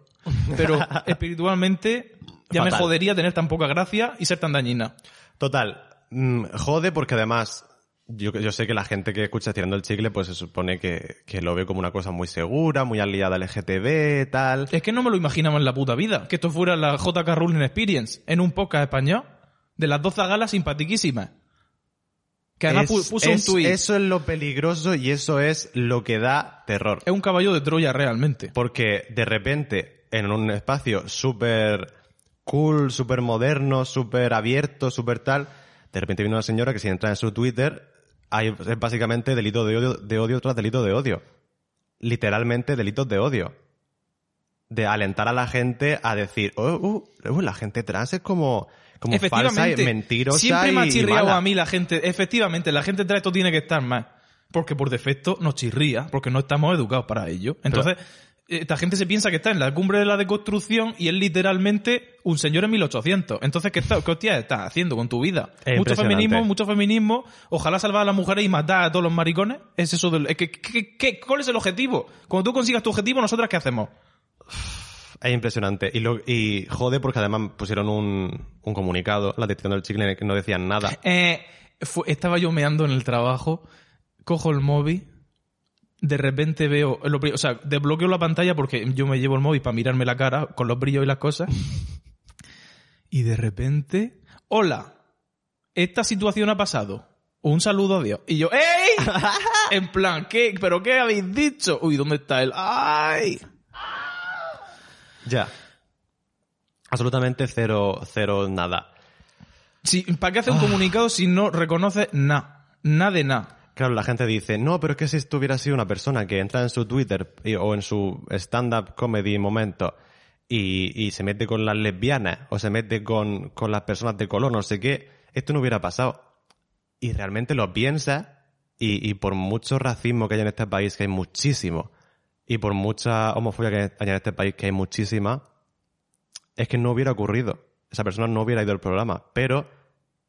Pero espiritualmente ya me jodería tener tan poca gracia y ser tan dañina. Total, mm, jode porque además yo, yo sé que la gente que escucha tirando el chicle pues se supone que, que lo ve como una cosa muy segura, muy aliada al LGTB, tal. Es que no me lo imaginaba en la puta vida. Que esto fuera la JK Ruling Experience en un podcast español de las 12 galas simpatiquísimas. Que además Es- puso es- un tuit. Eso es lo peligroso y eso es lo que da terror. Es un caballo de Troya realmente. Porque de repente, en un espacio súper cool, súper moderno, súper abierto, súper tal, de repente viene una señora que si entra en su Twitter, hay, es básicamente delito de odio, de odio tras delito de odio. Literalmente delitos de odio. De alentar a la gente a decir, oh, uh, uh, la gente trans es como, como falsa y mentirosa Siempre me ha chirriado mala". a mí la gente. Efectivamente, la gente trae esto tiene que estar más. Porque por defecto nos chirría, porque no estamos educados para ello. Entonces, esta gente se piensa que está en la cumbre de la deconstrucción y es literalmente un señor en 1800. Entonces, ¿qué, está, qué hostia estás haciendo con tu vida? Es mucho feminismo, mucho feminismo. Ojalá salvar a las mujeres y matar a todos los maricones. Es eso del, es que, que- que- ¿Cuál es el objetivo? Cuando tú consigas tu objetivo, ¿nosotras qué hacemos? Es impresionante. Y, lo, y jode porque además pusieron un, un comunicado, la dirección del chicle, que no decían nada. Eh, fue- estaba yo meando en el trabajo, cojo el móvil, de repente veo, lo pri- o sea, desbloqueo la pantalla porque yo me llevo el móvil para mirarme la cara con los brillos y las cosas. Y de repente, hola, esta situación ha pasado. Un saludo a Dios. Y yo, ¡ey! En plan, ¿qué? ¿Pero qué habéis dicho? Uy, ¿dónde está él? ¡Ay! Ya. Absolutamente cero, cero, nada. Sí, ¿Para qué hace un comunicado si no reconoce nada? Nada de nada. Claro, la gente dice, no, pero es que si esto hubiera sido una persona que entra en su Twitter y- o en su stand-up comedy momento y, y se mete con las lesbianas o se mete con, con las personas de color, no sé qué, esto no hubiera pasado. Y realmente lo piensas y, y por mucho racismo que hay en este país, que hay muchísimo, y por mucha homofobia que hay en este país, que hay muchísima, es que no hubiera ocurrido. Esa persona no hubiera ido al programa. Pero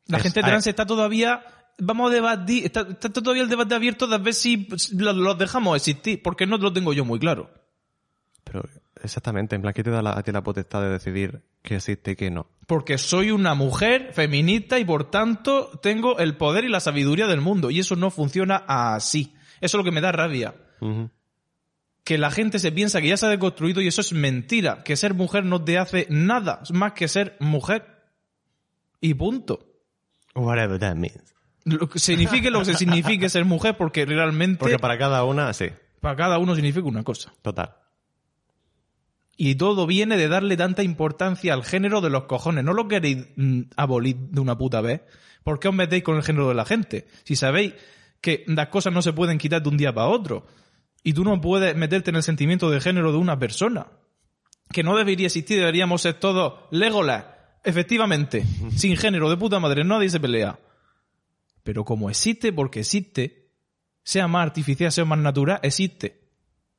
La Es- gente trans está todavía. Vamos a debatir. Está, está todavía el debate abierto de ver si los los dejamos existir. Porque no lo tengo yo muy claro. Pero exactamente, en plan, ¿qué te da la- a ti la potestad de decidir qué existe y qué no? Porque soy una mujer feminista y por tanto tengo el poder y la sabiduría del mundo. Y eso no funciona así. Eso es lo que me da rabia. Que la gente se piensa que ya se ha deconstruido y eso es mentira. Que ser mujer no te hace nada más que ser mujer. Y punto. Whatever that means. Lo que signifique lo que signifique ser mujer porque realmente Porque para cada una, sí, para cada uno significa una cosa. total. Y todo viene de darle tanta importancia al género de los cojones. No lo queréis mm, abolir de una puta vez. ¿Por qué os metéis con el género de la gente? Si sabéis que las cosas no se pueden quitar de un día para otro. Y tú no puedes meterte en el sentimiento de género de una persona. Que no debería existir, deberíamos ser todos Legolas. Efectivamente. Sin género, de puta madre, nadie se pelea. Pero como existe porque existe, sea más artificial, sea más natural, existe.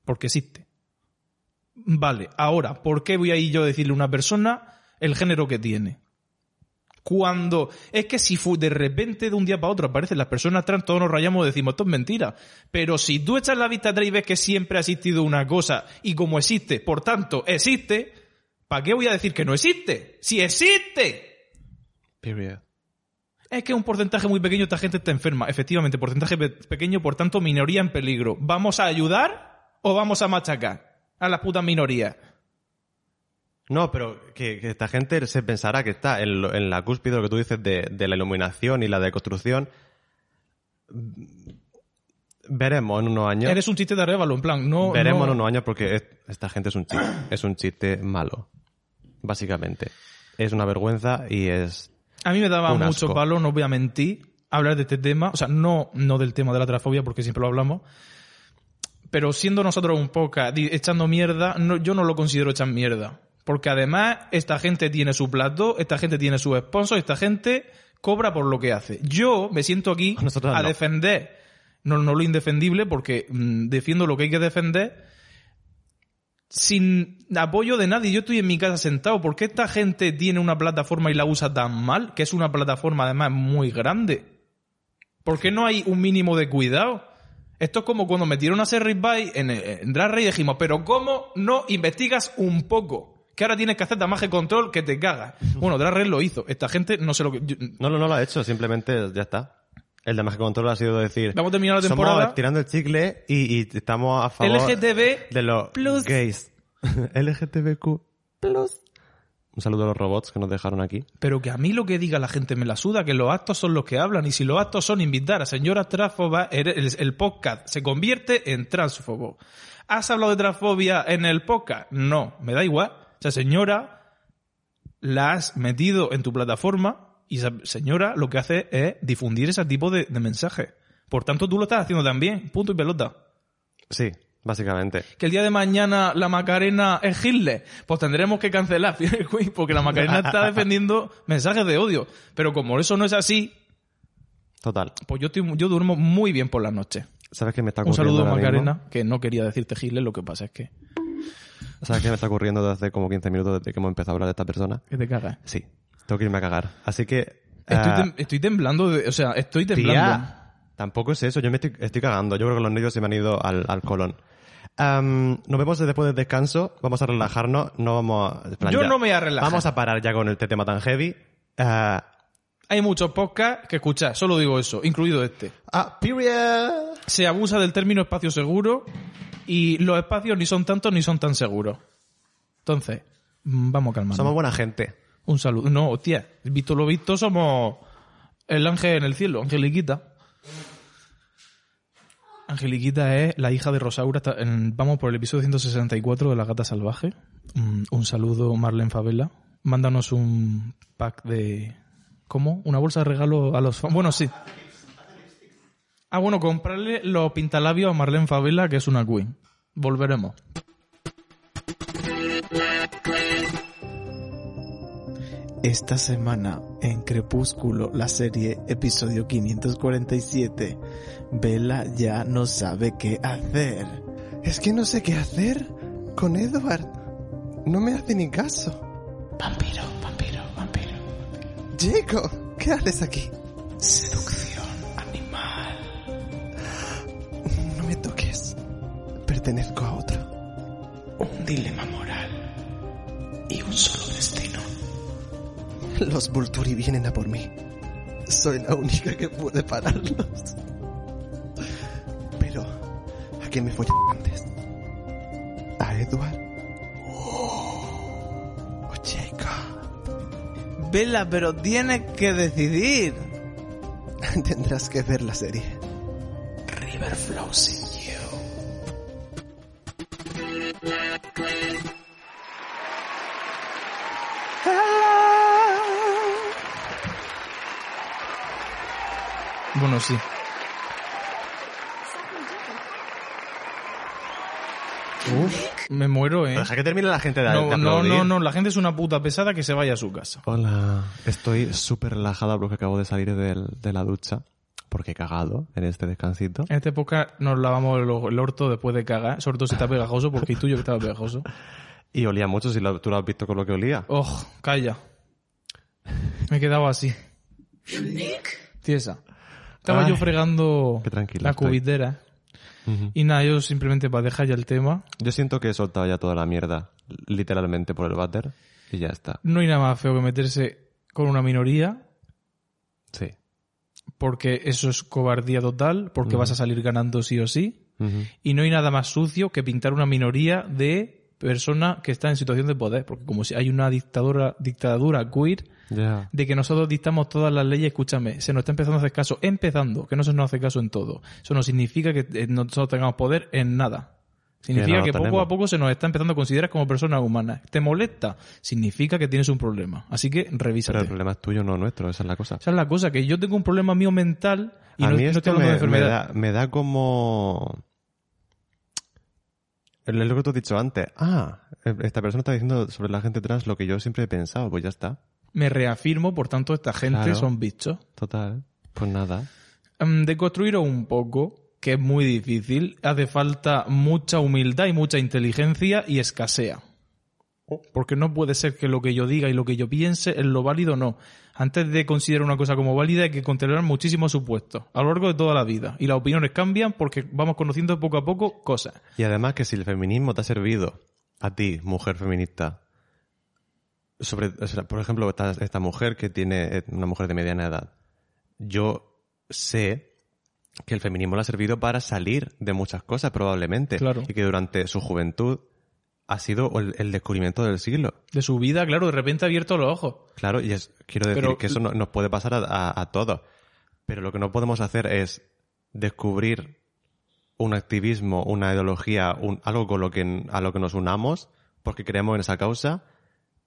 Porque existe. Vale, ahora, ¿por qué voy a ir yo a decirle a una persona el género que tiene? Cuando es que si de repente de un día para otro aparecen las personas trans, todos nos rayamos y decimos esto es mentira. Pero si tú echas la vista atrás y ves que siempre ha existido una cosa y como existe, por tanto, existe, ¿para qué voy a decir que no existe? Si existe. Period. Es que un porcentaje muy pequeño esta gente está enferma. Efectivamente, porcentaje pe- pequeño, por tanto, minoría en peligro. ¿Vamos a ayudar o vamos a machacar a las putas minorías? No, pero que, que esta gente se pensará que está en, lo- en la cúspide de lo que tú dices de, de la iluminación y la deconstrucción. Veremos en unos años. Eres un chiste de Arevalo, en plan, no... Veremos no- en unos años porque es- esta gente es un chiste. Es un chiste malo. Básicamente. Es una vergüenza y es. A mí me daba Un mucho asco. palo, no voy a mentir, hablar de este tema. O sea, no, no del tema de la transfobia, porque siempre lo hablamos. Pero siendo nosotros un poco echando mierda, no, yo no lo considero echar mierda. Porque además, esta gente tiene su plato, esta gente tiene sus sponsors, esta gente cobra por lo que hace. Yo me siento aquí Nosotros a no. defender, no, no lo indefendible, porque mm, defiendo lo que hay que defender, sin apoyo de nadie. Yo estoy en mi casa sentado. ¿Por qué esta gente tiene una plataforma y la usa tan mal? Que es una plataforma además muy grande. ¿Por qué no hay un mínimo de cuidado? Esto es como cuando metieron a Serry Bay en, en Drag Race y dijimos, pero ¿cómo no investigas un poco? Que ahora tienes que hacer damage control que te cagas. Bueno, Drag Race lo hizo. Esta gente no sé lo que... yo- No, no, no lo ha hecho, simplemente ya está. El de más control ha sido decir. Vamos a terminar la somos temporada. tirando el chicle y, y estamos a favor LGTB de los plus. gays. LGTBQ plus. Un saludo a los robots que nos dejaron aquí. Pero que a mí lo que diga la gente me la suda, que los actos son los que hablan. Y si los actos son invitar a señoras transfobas, el, el- el podcast se convierte en transfobo. ¿Has hablado de transfobia en el podcast? No, me da igual. O sea, señora, la has metido en tu plataforma y esa señora lo que hace es difundir ese tipo de, de mensajes. Por tanto, tú lo estás haciendo también. Punto y pelota. Sí, básicamente. Que el día de mañana la Macarena es Hitler, pues tendremos que cancelar porque la Macarena está defendiendo mensajes de odio. Pero como eso no es así, Total. pues yo, estoy, yo duermo muy bien por las noches. ¿Sabes qué me está Un ocurriendo saludo, ahora mismo? Macarena, que no quería decirte Hitler, lo que pasa es que, ¿Sabes qué me está ocurriendo desde hace como 15 minutos desde que hemos empezado a hablar de esta persona? que te cagas. Sí. Tengo que irme a cagar. Así que... Estoy, tem- estoy temblando, de- o sea, estoy temblando. Tía, tampoco es eso. Yo me estoy, estoy cagando. Yo creo que los nervios se me han ido al, al colon. Am, nos vemos después del descanso. Vamos a relajarnos. No vamos a... plan, Yo ya. no me voy a relajar. Vamos a parar ya con este tema tan heavy. Ah, Hay muchos podcasts que escuchar, solo digo eso, incluido este. ah, period. Se abusa del término espacio seguro y los espacios ni son tantos ni son tan seguros. Entonces, mm, vamos calmando. Somos buena gente. Un saludo. No, hostia, visto lo visto, somos el ángel en el cielo, Angeliquita. Angeliquita es la hija de Rosaura. vamos por el episodio 164 de La Gata Salvaje. Un, un saludo, Marlene Favela. Mándanos un pack de... ¿Cómo? ¿Una bolsa de regalo a los fans? Bueno, sí. Ah, bueno, comprarle los pintalabios a Marlene Favela, que es una queen. Volveremos. Esta semana en Crepúsculo, la serie episodio 547, Bella ya no sabe qué hacer. Es que no sé qué hacer con Edward. No me hace ni caso. Vampiro, vampiro, vampiro. Jacob, ¿qué haces aquí? Seducción animal. No me toques. Pertenezco a otro. Un dilema moral. Y un solo destino. Los Volturi vienen a por mí. Soy la única que puede pararlos. Pero, ¿a qué me fue antes? ¿A Edward? ¿O Jacob? Bella, pero tienes que decidir. Tendrás que ver la serie. River flows Bueno, sí. Uf, me muero, eh. Deja que termine la gente de, No, no, no, no, la gente es una puta pesada que se vaya a su casa. Hola. Estoy súper relajada porque acabo de salir del- de la ducha. porque he cagado en este descansito. En esta época nos lavamos el, el orto después de cagar, sobre todo si está pegajoso, porque tuyo que estaba pegajoso. Y olía mucho, si lo- tú lo has visto con lo que olía. Oh, calla. Me he quedado así. Tiesa. Estaba Ay, yo fregando qué tranquilo la cubitera. Y nada, yo simplemente para dejar ya el tema, Yo siento que he soltado ya toda la mierda, literalmente por el váter, y ya está. no hay nada más feo que meterse con una minoría, Sí. porque eso es cobardía total, porque vas a salir ganando sí o sí. Y no hay nada más sucio que pintar una minoría de persona que está en situación de poder, porque como si hay una dictadura, dictadura queer, de que nosotros dictamos todas las leyes, escúchame, se nos está empezando a hacer caso, empezando, que no se nos hace caso en todo. Eso no significa que eh, nosotros tengamos poder en nada. Significa que, poco tenemos. a poco se nos está empezando a considerar como personas humanas. ¿Te molesta? Significa que tienes un problema. Así que Pero revísate. el problema es tuyo, no nuestro, esa es la cosa. Esa es la cosa, que yo tengo un problema mío mental y a no, mí no esto estoy hablando de me, me enfermedad. da, me da como... Es lo que tú has dicho antes. Ah, esta persona está diciendo sobre la gente trans lo que yo siempre he pensado. Pues ya está. Me reafirmo, por tanto, esta gente Claro. son bichos. Total. Pues nada. Mm, De construirlo un poco, que es muy difícil, hace falta mucha humildad y mucha inteligencia y escasea. Porque no puede ser que lo que yo diga y lo que yo piense es lo válido, no. Antes de considerar una cosa como válida hay que considerar muchísimos supuestos a lo largo de toda la vida. Y las opiniones cambian porque vamos conociendo poco a poco cosas. Y además que si el feminismo te ha servido a ti, mujer feminista, sobre, o sea, por ejemplo, esta, esta mujer que tiene eh, una mujer de mediana edad, yo sé que el feminismo le ha servido para salir de muchas cosas probablemente Claro. y que durante su juventud ha sido el, el descubrimiento del siglo. De su vida, claro, de repente ha abierto los ojos. Claro, y es, quiero decir Pero- que eso no- nos puede pasar a, a- a todos. Pero lo que no podemos hacer es descubrir un activismo, una ideología, un, algo con lo que, a lo que nos unamos, porque creemos en esa causa,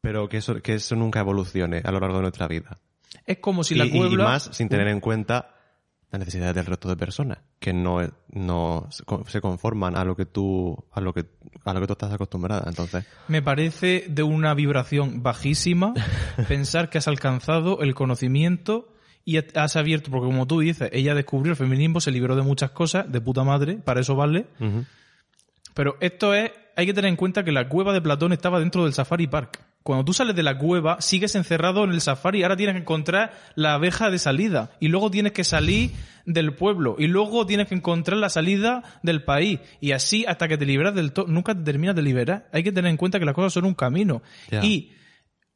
pero que eso, que eso nunca evolucione a lo largo de nuestra vida. Es como si la y- y más sin tener en cuenta las necesidades del resto de personas, que no, no se con- se conforman a lo que tú, a lo que, a lo que tú estás acostumbrada. Entonces, Me parece de una vibración bajísima pensar que has alcanzado el conocimiento y has abierto, porque como tú dices, ella descubrió el feminismo, se liberó de muchas cosas, de puta madre, para eso vale. Pero esto es, hay que tener en cuenta que la cueva de Platón estaba dentro del Safari Park. Cuando tú sales de la cueva, sigues encerrado en el safari, ahora tienes que encontrar la abeja de salida, y luego tienes que salir del pueblo, y luego tienes que encontrar la salida del país, y así hasta que te liberas del todo, nunca te terminas de liberar. Hay que tener en cuenta que las cosas son un camino. Y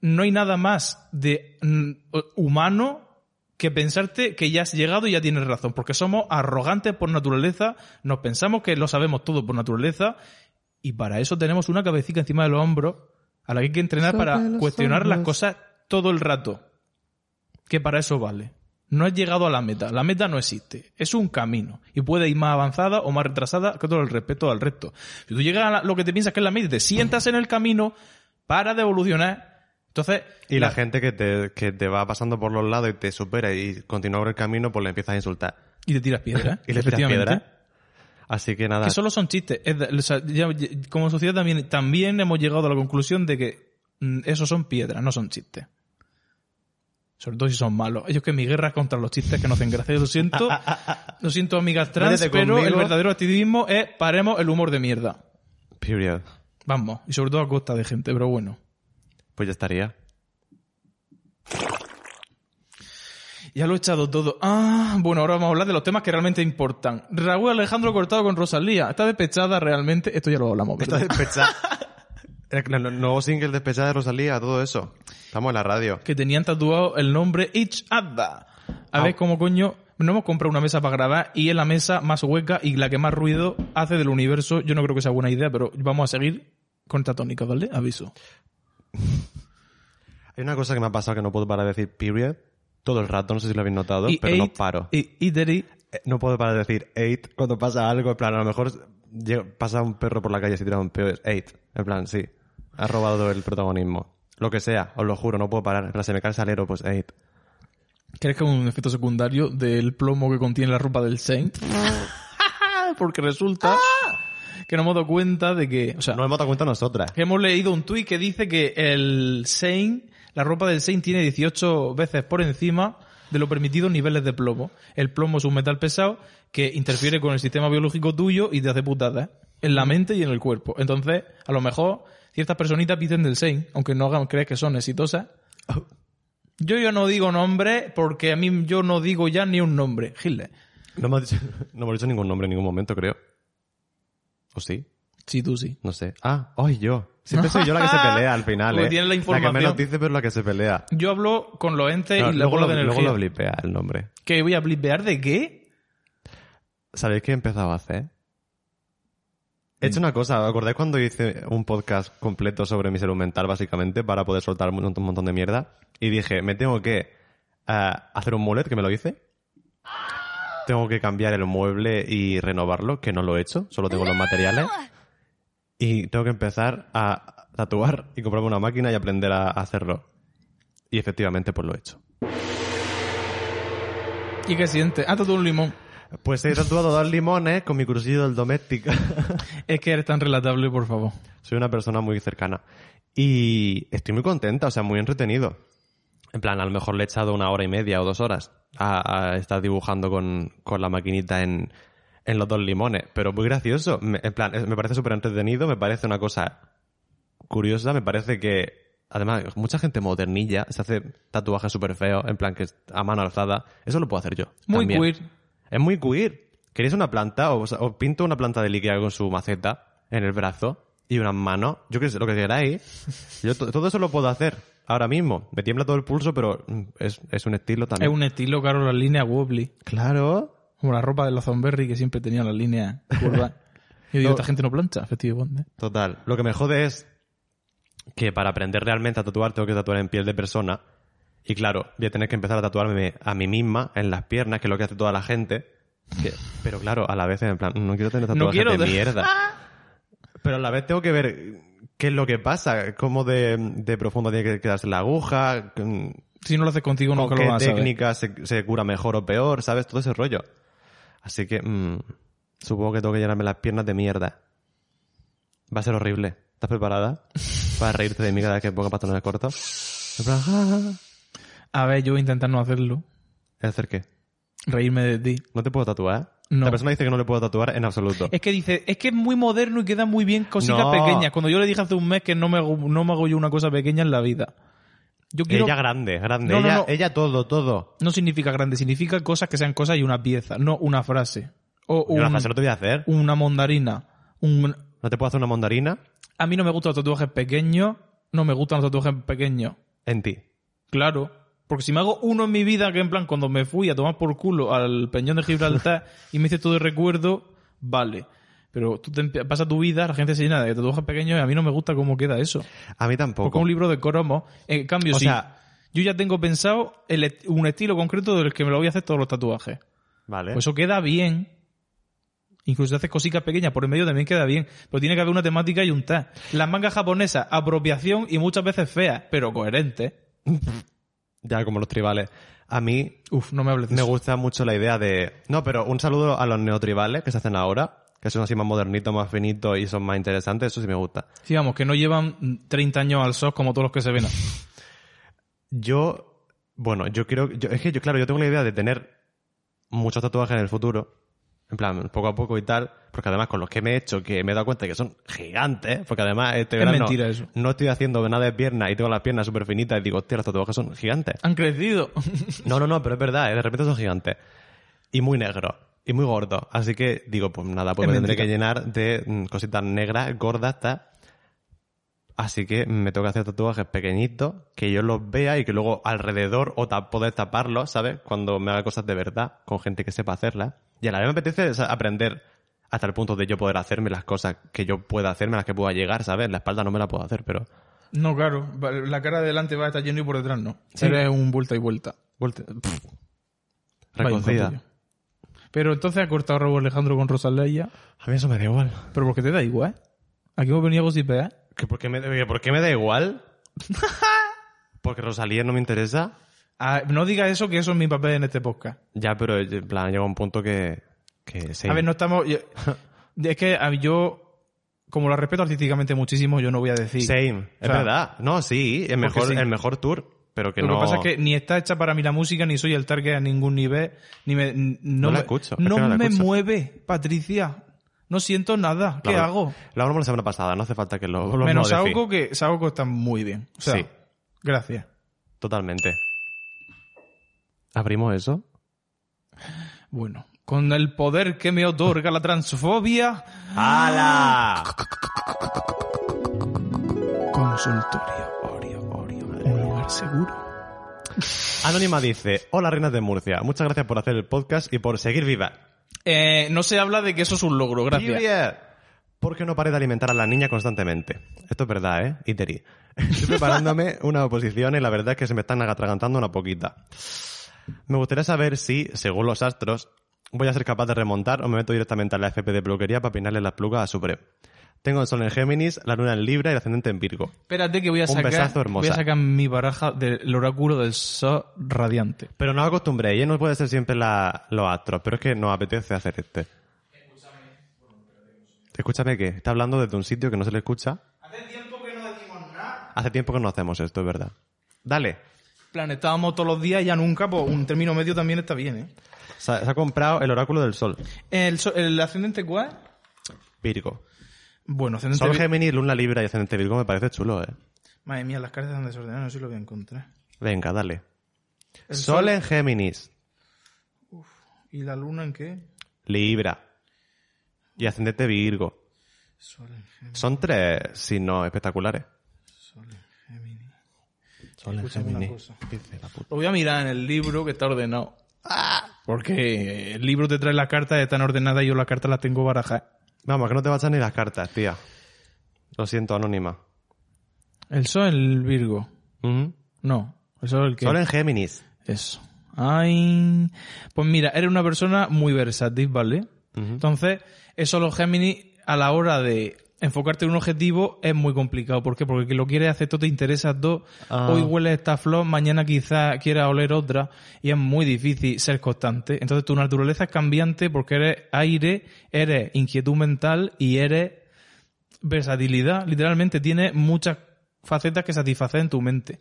no hay nada más de mm, humano que pensarte que ya has llegado y ya tienes razón, porque somos arrogantes por naturaleza, nos pensamos que lo sabemos todo por naturaleza, y para eso tenemos una cabecita encima de los hombros a la que hay que entrenar para cuestionar las cosas todo el rato. Que para eso vale. No has llegado a la meta. La meta no existe. Es un camino. Y puede ir más avanzada o más retrasada con todo el respeto al resto. Si tú llegas a la- lo que te piensas que es la meta y te sientas en el camino, para de evolucionar. Entonces, Y la, gente que te, que te va pasando por los lados y te supera y continúa por el camino, pues le empiezas a insultar. Y te tiras piedra. Y le tiras piedra. Así que nada. Que solo son chistes. Es de- o sea, ya- ya- como sociedad también, también hemos llegado a la conclusión de que mm, esos son piedras, no son chistes. Sobre todo si son malos. Ellos que mi guerra es contra los chistes que no hacen gracia. Yo Lo siento, lo siento amigas trans, pero el verdadero activismo es paremos el humor de mierda. Period. Vamos, y sobre todo a costa de gente, pero bueno. Pues ya estaría. Ya lo he echado todo. Ah, bueno, ahora vamos a hablar de los temas que realmente importan. Raúl Alejandro cortado con Rosalía. Está despechada realmente. Esto ya lo hablamos, Está ¿verdad? despechada. El el nuevo single despechada de Rosalía, todo eso. Estamos en la radio. que tenían tatuado el nombre Each Other. A ver cómo coño. No hemos comprado una mesa para grabar y es la mesa más hueca y la que más ruido hace del universo. Yo no creo que sea buena idea, pero vamos a seguir con esta tónica, ¿vale? Aviso. Hay una cosa que me ha pasado que no puedo parar de decir period todo el rato, no sé si lo habéis notado, Y pero no paro. Y, y Derry, Eh, No puedo parar de decir eight cuando pasa algo, en plan, a lo mejor pasa un perro por la calle y se tira un peo, es eight. En plan, sí. Ha robado el protagonismo. Lo que sea, os lo juro, no puedo parar. En plan, se me cae el salero, pues eight. ¿crees que es un efecto secundario del plomo que contiene la ropa del Saint? Porque resulta que no hemos dado cuenta de que, o sea, Nos hemos dado cuenta nosotras. que hemos leído un tuit que dice que el Saint, la ropa del Saint tiene 18 veces por encima de lo permitido niveles de plomo. El plomo es un metal pesado que interfiere con el sistema biológico tuyo y te hace putadas en la mente y en el cuerpo. Entonces, a lo mejor ciertas personitas piden del Sein, aunque no hagan creer que son exitosas. Yo ya no digo nombre porque a mí yo no digo ya ni un nombre. Hitler. No no hemos dicho ningún nombre en ningún momento, creo. ¿O sí? Sí, tú sí. No sé. Ah, hoy yo. Siempre soy yo la que se pelea al final, Porque ¿eh? tiene la que información. menos dice, pero la que se pelea. Yo hablo con los entes No, y luego, luego, lo de luego energía. lo blipea el nombre. ¿Que voy a blipear de qué? ¿Sabéis qué he empezado a hacer? He hecho una cosa, ¿os acordáis cuando hice un podcast completo sobre mi salud mental, básicamente, para poder soltar un montón, de mierda? Y dije, me tengo que eh, hacer un mueble, que me lo hice. Tengo que cambiar el mueble y renovarlo, que no lo he hecho, solo tengo los materiales. Y tengo que empezar a tatuar y comprarme una máquina y aprender a hacerlo. Y efectivamente, pues lo he hecho. ¿Y qué sientes? Ah, todo un limón. Pues he tatuado dos limones con mi crucillo del doméstico. Es que eres tan relatable, por favor. Soy una persona muy cercana. Y estoy muy contenta, o sea, muy entretenido. En plan, a lo mejor le he echado una hora y media o dos horas a, a estar dibujando con, con la maquinita en, en los dos limones. Pero muy gracioso. Me- en plan, es- me parece súper entretenido, me parece una cosa curiosa, me parece que... Además, mucha gente modernilla se hace tatuajes súper feos, en plan que es a mano alzada. Eso lo puedo hacer yo. Muy también. queer. Es muy queer. ¿Queréis una planta? O, os pinto una planta de Ikea con su maceta en el brazo y unas manos. Yo qué sé, lo que queráis. Yo to- todo eso lo puedo hacer ahora mismo. Me tiembla todo el pulso, pero mm, es, es un estilo Es también. un estilo, claro, las líneas wobbly. Claro. Como la ropa de los Zonberry que siempre tenían las líneas curvas. Yo digo, No. esta gente no plancha, efectivamente. Total. Lo que me jode es que para aprender realmente a tatuar tengo que tatuar en piel de persona. Y claro, voy a tener que empezar a tatuarme a mí misma en las piernas, que es lo que hace toda la gente. Que- pero claro, a la vez, en plan, no quiero tener tatuajes quiero de de- mierda. Pero a la vez tengo que ver qué es lo que pasa, cómo de, de profundo tiene que quedarse la aguja, con Si no lo haces contigo, qué lo vas a saber. técnica se, se cura mejor o peor, ¿sabes? Todo ese rollo. Así que mm, supongo que tengo que llenarme las piernas de mierda. Va a ser horrible. ¿Estás preparada? Para reírte de mí cada vez que ponga pantalones cortos. A ver, yo voy a intentar no hacerlo. ¿Es hacer qué? Reírme de ti. ¿No te puedo tatuar? No. La persona dice que no le puedo tatuar en absoluto. Es que dice, es que es muy moderno y queda muy bien cositas No. pequeñas. Cuando yo le dije hace un mes que no me, hago, no me hago yo una cosa pequeña en la vida. Yo quiero... Ella grande, grande. No, no, ella, no. ella todo, todo. No significa grande, significa cosas que sean cosas y una pieza, no una frase. O Yo una un- frase no te voy a hacer. una mondarina. Un... ¿No te puedo hacer una mandarina? A mí no me gustan los tatuajes pequeños, no me gustan los tatuajes pequeños. En ti. Claro. Porque si me hago uno en mi vida, que en plan, cuando me fui a tomar por culo al peñón de Gibraltar y me hice todo de recuerdo, vale. Pero tú te pasas tu vida, la gente se llena de tatuajes pequeños y a mí no me gusta cómo queda eso. A mí tampoco. Porque un libro de cromos. En cambio, O sí. sea- yo ya tengo pensado el est- un estilo concreto del que me lo voy a hacer todos los tatuajes. Vale. Pues eso queda bien. Incluso si haces cositas pequeñas por el medio también queda bien. Pero tiene que haber una temática y un tag. Las mangas japonesas, apropiación y muchas veces feas, pero coherentes. Ya, como los tribales. A mí Uf, no me hables de me eso. gusta mucho la idea de... No, pero un saludo a los neotribales que se hacen ahora, que son así más modernitos, más finitos y son más interesantes. Eso sí me gusta. Sí, vamos, que no llevan 30 años al SOS como todos los que se ven. Yo... Bueno, yo creo... Yo, es que yo, claro, yo tengo la idea de tener muchos tatuajes en el futuro. En plan, poco a poco y tal. Porque además con los que me he hecho, que me he dado cuenta que son gigantes. Porque además este Es verano mentira eso. no estoy haciendo nada de piernas y tengo las piernas súper finitas y digo, hostia, los tatuajes son gigantes. Han crecido. No, no, no, pero es verdad, ¿eh? de repente son gigantes. Y muy negros. Y muy gordos. Así que digo, pues nada, pues Es me tendré que llenar de mm, cositas negras, gordas, tal. Así que me tengo que hacer tatuajes pequeñitos, que yo los vea y que luego alrededor o ta- poder taparlos, ¿sabes? Cuando me haga cosas de verdad, con gente que sepa hacerlas. Y a la vez me apetece aprender hasta el punto de yo poder hacerme las cosas que yo pueda hacerme, las que pueda llegar, ¿sabes? La espalda no me la puedo hacer, pero... No, claro. La cara de delante va a estar lleno y por detrás no. Sí. Eres un vuelta y vuelta. Volte- Pff. Vaya, hijo Recocida. tuyo. Pero entonces ha cortado Raúl Alejandro con Rosalía. A mí eso me da igual. Pero porque te da igual. Aquí hemos venido a gossipear. ¿Que por, qué me, que ¿Por qué me da igual? Porque Rosalía no me interesa. Ah, no digas eso, que eso es mi papel en este podcast. Ya, pero en plan, llega un punto que... que sí. A ver, no estamos... yo- es que yo, como la respeto artísticamente muchísimo, yo no voy a decir... Same. Es O sea, verdad. No, sí, el mejor, sí. el mejor tour. Pero que Lo no... que pasa es que ni está hecha para mí la música, ni soy el target a ningún nivel, ni me, no, No la escucho, es no que no la me escucho. mueve, Patricia. No siento nada. ¿Qué hago? Lo hablamos la semana pasada, no hace falta que lo, lo Menos. Sauco, que Sauco está muy bien. O sea, Sí. gracias. Totalmente. ¿Abrimos eso? Bueno, con el poder que me otorga la transfobia, ¡Hala! consultorio, seguro. Anónima dice, hola reinas de Murcia, muchas gracias por hacer el podcast y por seguir viva. Eh, no se habla de que eso es un logro, gracias. Period. ¿Por qué no paré de alimentar a la niña constantemente? Esto es verdad, ¿eh? Iteri. Estoy preparándome una oposición y la verdad es que se me están atragantando una poquita. Me gustaría saber si, según los astros, voy a ser capaz de remontar o me meto directamente a la FP de peluquería para peinarle las plugas a Supreme. Tengo el sol en Géminis, la luna en Libra y el ascendente en Virgo. Espérate que voy a Un sacar, besazo hermosa. voy a sacar mi baraja del oráculo del sol radiante. Pero no os acostumbréis, ¿eh? no puede ser siempre la- los astros, pero es que nos apetece hacer este. Escúchame que está hablando desde un sitio que no se le escucha. Hace tiempo que no decimos nada. Hace tiempo que no hacemos esto, es verdad. Dale. plan, estábamos todos los días, ya nunca, pues un término medio también está bien, ¿eh? Se ha, se ha comprado el oráculo del sol. ¿El, so- el ascendente cuál? Virgo. Bueno, ascendente... Sol Géminis, Luna Libra y ascendente Virgo me parece chulo, eh. Madre mía, las cartas están desordenadas, no sé si lo voy a encontrar. Venga, dale. El Sol, sol- en Géminis, ¿Y la luna en qué? Libra y ascendente Virgo. Sol en Géminis. Son tres signos espectaculares. Sol en Géminis. Sol en Escúchame una Géminis. Lo voy a mirar en el libro que está ordenado. Porque el libro te trae las cartas, están ordenadas y yo las cartas las tengo barajadas. Vamos, que no te bachan ni las cartas, tía. Lo siento, anónima. El sol, el Virgo. No, el sol, el que. Sol en Géminis. Eso. Ay. Pues mira, eres una persona muy versátil, ¿vale? Entonces, eso los Géminis, a la hora de enfocarte en un objetivo, es muy complicado. ¿Por qué? Porque que lo quieres hacer todo, te interesa todo. Ah. Hoy hueles esta flor, mañana quizás quieras oler otra. Y es muy difícil ser constante. Entonces, tu naturaleza es cambiante porque eres aire, eres inquietud mental y eres versatilidad. Literalmente tienes muchas facetas que satisfacer en tu mente.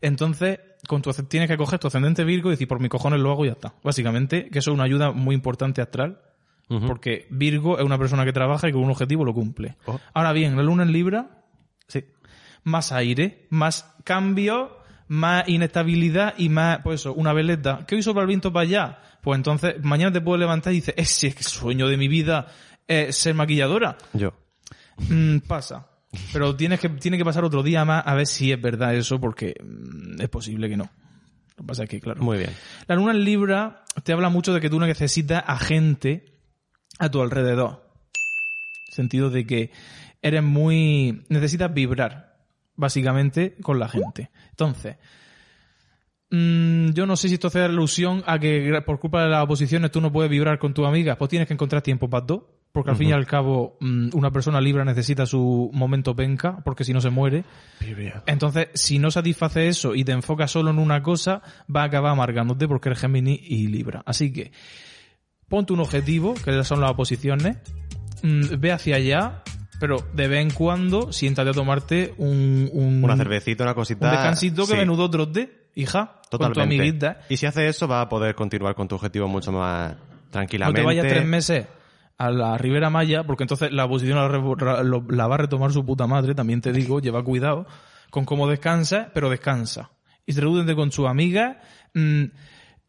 Entonces, con tu, tienes que coger tu ascendente Virgo y decir, por mi cojones lo hago y ya está. Básicamente, que eso es una ayuda muy importante astral. Porque Virgo es una persona que trabaja y con un objetivo lo cumple. Oh. Ahora bien, la luna en Libra, Sí. más aire, más cambio, más inestabilidad y más, pues eso, una veleta. ¿Qué hoy sopla el viento para allá? Pues entonces, mañana te puedes levantar y dices, ese es el sueño de mi vida es ser maquilladora. Yo. Mm, pasa. Pero tienes que, tiene que pasar otro día más a ver si es verdad eso, porque mm, es posible que no. Lo que pasa es que, claro. Muy bien. La luna en Libra te habla mucho de que tú necesitas a gente a tu alrededor. Sentido de que eres muy... necesitas vibrar, básicamente, con la gente. Entonces, mm, yo no sé si esto hace alusión a que por culpa de las oposiciones tú no puedes vibrar con tus amigas, pues tienes que encontrar tiempo para dos. Porque al fin y al cabo, mm, una persona libra necesita su momento penca, porque si no se muere. Entonces, si no satisface eso y te enfocas solo en una cosa, va a acabar amargándote porque eres Gemini y Libra. Así que, ponte un objetivo, que son las oposiciones, mm, ve hacia allá, pero de vez en cuando siéntate a tomarte un, un, Una cervecita, una un cosita. descansito que Sí, menudo trote, hija, con tu Totalmente. amiguita. Y si hace eso, va a poder continuar con tu objetivo mucho más No tranquilamente. te vayas tres meses a la Ribera Maya, porque entonces la oposición la, va a retomar su puta madre, también te digo, lleva cuidado con cómo descansa, pero descansa. Y reúnete con sus amigas, mm,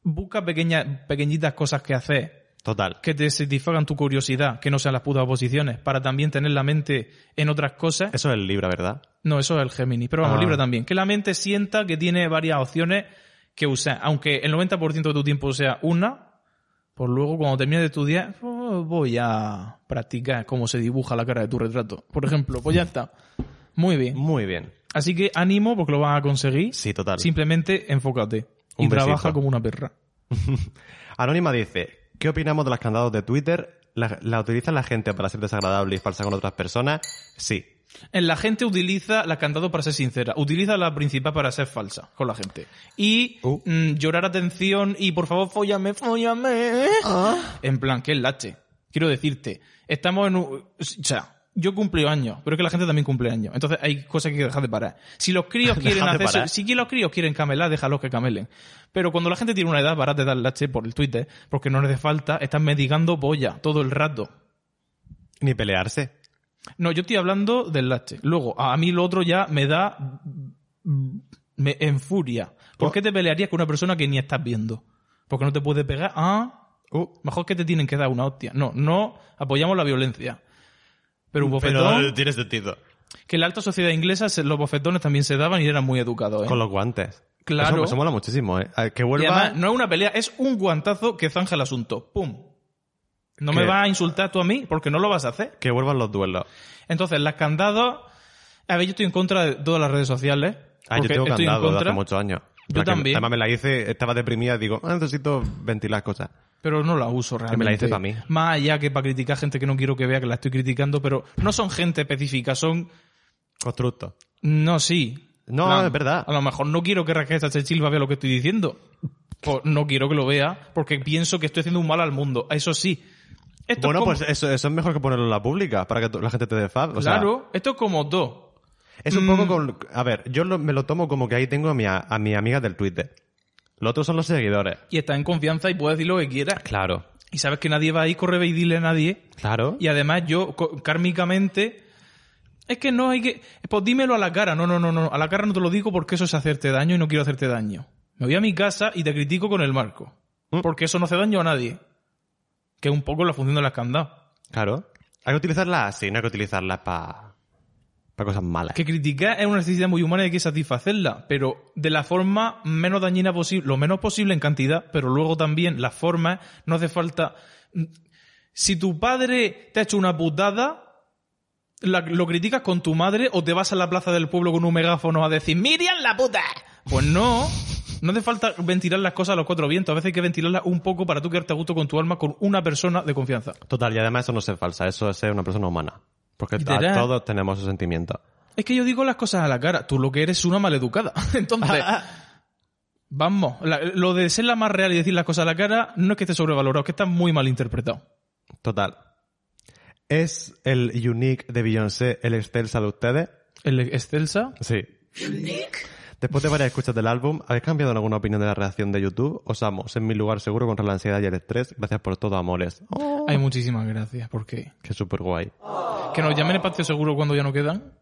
busca pequeñas, pequeñitas cosas que hacer, Total. que te satisfagan tu curiosidad, que no sean las putas oposiciones, para también tener la mente en otras cosas. Eso es el Libra, ¿verdad? No, eso es el Géminis, pero vamos, Ah. Libra también. Que la mente sienta que tiene varias opciones que usar, aunque el 90% de tu tiempo sea una, pues luego cuando termines de estudiar, oh, voy a practicar cómo se dibuja la cara de tu retrato. Por ejemplo, pues ya está. Muy bien. Muy bien. Así que ánimo porque lo vas a conseguir. Sí, total. Simplemente enfócate. Y trabaja como una perra. Anónima dice, ¿qué opinamos de las candados de Twitter? ¿La, la utiliza la gente para ser desagradable y falsa con otras personas? Sí. La gente utiliza la candado para ser sincera. Utiliza la principal para ser falsa con la gente. Y Uh. mm, llorar atención y por favor, fóllame, fóllame. En plan, que es lache. Quiero decirte, estamos en un... O sea, yo cumplí años, pero es que la gente también cumple años. Entonces hay cosas que hay que dejar de parar. Si los críos quieren hacer, parar. si los críos quieren camelar, déjalos que camelen. Pero cuando la gente tiene una edad, para de dar lache por el Twitter, porque no les hace falta, están mendigando polla todo el rato. Ni pelearse. No, yo estoy hablando del lache. Luego, a mí lo otro ya me da. me enfuria. ¿Por qué te pelearías con una persona que ni estás viendo? Porque no te puede pegar. Ah, Uh, mejor que te tienen que dar una hostia. No, no apoyamos la violencia. Pero un bofetón. pero tiene sentido. Que en la alta sociedad inglesa los bofetones también se daban y eran muy educados. ¿eh? Con los guantes. Claro. Eso, eso mola muchísimo, ¿eh? Que Y vuelva... además, no es una pelea, es un guantazo que zanja el asunto. ¡Pum! No me vas a insultar tú a mí porque no lo vas a hacer. Que vuelvan los duelos. Entonces, las candados. A ver, yo estoy en contra de todas las redes sociales. Ah, yo tengo estoy en candado desde contra, hace muchos años. Yo La que- también. Además me la hice, estaba deprimida y digo, ah, necesito ventilar cosas. Pero no la uso realmente. me la hice pa' mí. Más allá que para criticar gente que no quiero que vea que la estoy criticando, pero no son gente específica, son. Constructo. No, sí. No, Plan, es verdad. A lo mejor no quiero que Raquel Sánchez Silva vea lo que estoy diciendo. Pues no quiero que lo vea porque pienso que estoy haciendo un mal al mundo. Eso sí. Esto Bueno, es como- pues eso, eso es mejor que ponerlo en la pública para que la gente te dé fab. O sea, claro, esto es como todo. es un Mm. poco con... A ver, yo lo- me lo tomo como que ahí tengo a mi, a, a mi amiga del Twitter. Los otros son los seguidores. Y estás en confianza y puedes decir lo que quieras. Claro. Y sabes que nadie va a ir correr y dile a nadie. Claro. Y además yo, kármicamente, es que no hay que... Pues dímelo a la cara. No, no, no, no. A la cara no te lo digo porque eso es hacerte daño y no quiero hacerte daño. Me voy a mi casa y te critico con el marco. Mm. Porque eso no hace daño a nadie. Que es un poco la función de las candados. Claro. Hay que utilizarlas así, no hay que utilizarlas para para cosas malas. Que criticar es una necesidad muy humana y hay que satisfacerla, pero de la forma menos dañina posible, lo menos posible en cantidad, pero luego también las formas, no hace falta... Si tu padre te ha hecho una putada, la- lo criticas con tu madre o te vas a la plaza del pueblo con un megáfono a decir ¡Miriam la puta! Pues no, no hace falta ventilar las cosas a los cuatro vientos, a veces hay que ventilarlas un poco para tú quedarte a gusto con tu alma con una persona de confianza. Total, y además eso no es falsa, eso es ser una persona humana. Porque Literal. a- todos tenemos esos sentimientos. Es que yo digo las cosas a la cara. Tú lo que eres es una maleducada. Entonces, vamos. la- lo de ser la más real y decir las cosas a la cara no es que esté sobrevalorado, es que está muy mal interpretado. Total. ¿Es el unique de Beyoncé el excelsa de ustedes? El excelsa. Sí. Después de varias escuchas del álbum, ¿habéis cambiado en alguna opinión de la reacción de YouTube? Osamos, en mi lugar seguro contra la ansiedad y el estrés. Gracias por todo, amores. Oh, Hay muchísimas gracias. porque qué súper guay. Que nos llamen espacio seguro cuando ya no quedan.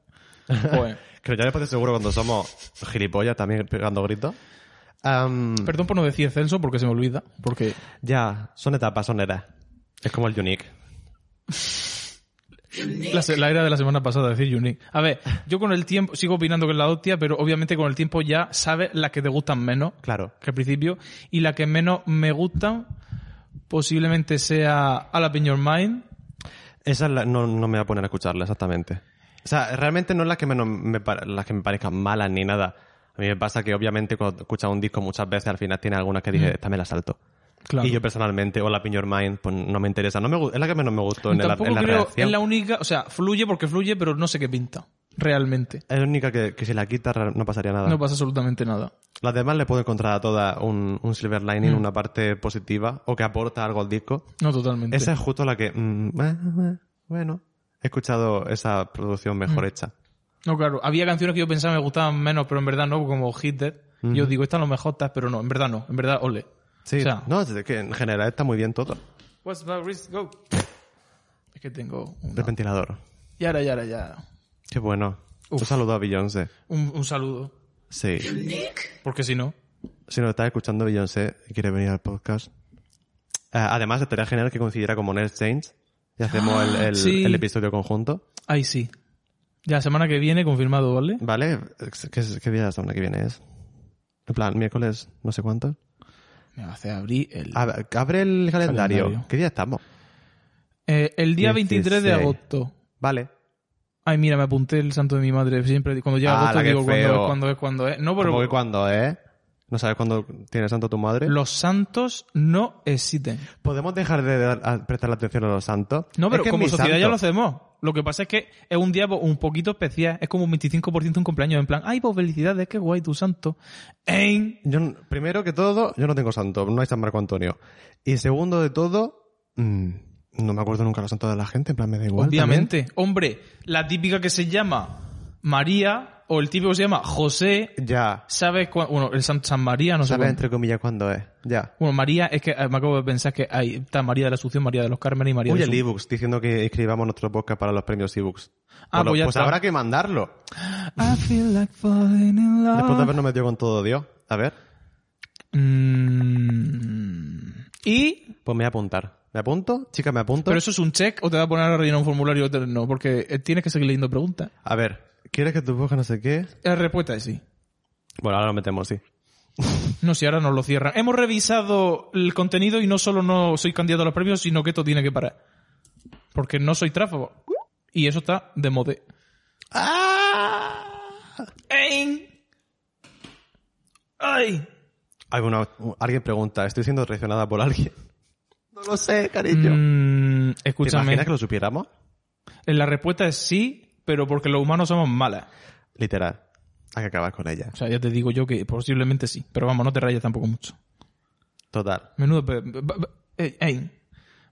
Pues, que ya después seguro cuando somos gilipollas también pegando gritos. Perdón por no decir excelso porque se me olvida. Porque ya, son etapas, son eras. Es como el unique. La, la era de la semana pasada decir unique. A ver, yo con el tiempo sigo opinando que es la hostia, pero obviamente con el tiempo ya sabes las que te gustan menos. Claro. que al principio, y la que menos me gustan posiblemente sea A la Your Mind. Esa es la- no, no me voy a poner a escucharla exactamente. O sea, realmente no es las que, menos me, las que me parezcan malas ni nada. A mí me pasa que obviamente cuando escuchas un disco muchas veces al final tiene algunas que dije, esta me la salto. Claro. Y yo personalmente, o la Pin Your Mind, pues no me interesa. No me, es la que menos me gustó en, el- Tampoco en la creo, reacción. es la única, o sea, fluye porque fluye, pero no sé qué pinta. Realmente. Es la única que, que si la quitas ra- no pasaría nada. No pasa absolutamente nada. Las demás le puedo encontrar a todas un, un silver lining, Mm. una parte positiva, o que aporta algo al disco. No totalmente. Esa es justo la que, mm, bueno, he escuchado esa producción mejor Mm. hecha. No, claro. Había canciones que yo pensaba me gustaban menos, pero en verdad no, como Hit Dead. Yo digo, esta a lo mejor pero no, en verdad no. En verdad, ole. Sí, O sea, no, es que en general está muy bien todo. What's my risk? Go. Es que tengo El una... ventilador. Y ahora, y ahora, ya. Qué bueno. Uf. Un saludo a Beyoncé. Un, un saludo. Sí. Porque si no... Si nos estás escuchando Beyoncé y quiere venir al podcast. Eh, además, estaría genial que coincidiera con Monel Change y hacemos el, el- Sí. el episodio conjunto. Ahí sí. Ya, semana que viene, confirmado, ¿vale? ¿Vale? ¿Qué, qué día de la semana que viene es? En plan, miércoles, no sé cuánto. Me hacer abrir el... A- Abre el calendario. Calendario. ¿Qué día estamos? Eh, el día 23 de 16. agosto. Vale. Ay, mira, me apunté el santo de mi madre. Siempre, cuando llega Ah, agosto, digo cuándo es, cuándo es, cuándo es. No, pero ¿Cómo que cuándo, eh? ¿No sabes cuándo tiene santo tu madre? los santos no existen. ¿Podemos dejar de dar- a- prestar atención a los santos? No, Es pero que como sociedad ya lo hacemos. Lo que pasa es que es un día un poquito especial. Es como un 25% un cumpleaños. En plan, ay, pues felicidades, qué guay tu santo. ¡Ey! Yo, primero que todo, yo no tengo santo, no hay San Marco Antonio. Y segundo de todo, mm, No me acuerdo nunca los santos de la gente, en plan, me da igual. Obviamente. Hombre, la típica que se llama María o el típico que se llama José. Ya. ¿sabes cuál? Bueno, el San, San María, no sé. ¿Sabes cuándo. entre comillas cuándo es? Ya. Bueno, María, es que eh, me acabo de pensar que hay, está María de la Asunción, María de los Cármenes y María Oye, de el ebooks diciendo que escribamos nuestro podcast para los premios ebooks. Ah, pues ya pues está. habrá que mandarlo. I feel like falling in love. Después de habernos metido con todo Dios. A ver. Mm, y Pues me voy a apuntar. ¿Me apunto? Chica, ¿me apunto? ¿Pero eso es un check o te va a poner a rellenar un formulario? No, porque eh, tienes que seguir leyendo preguntas. A ver. ¿Quieres que tu podcast no sé qué? La respuesta es sí. Bueno, ahora lo metemos, sí. No, si ahora nos lo cierran. Hemos revisado el contenido y no solo no soy candidato a los premios, sino que esto tiene que parar. Porque no soy tráfago. Y eso está de mode. ¡Ey! ¡Ay! Alguna- alguien pregunta, ¿estoy siendo traicionada por alguien? No lo sé, cariño. Mm, ¿Te escúchame. imaginas que lo supiéramos? La respuesta es sí, pero porque los humanos somos malas. Literal. Hay que acabar con ella. O sea, ya te digo yo que posiblemente sí. Pero vamos, no te rayes tampoco mucho. Total. Menudo... pe- pe- pe- ey, ey.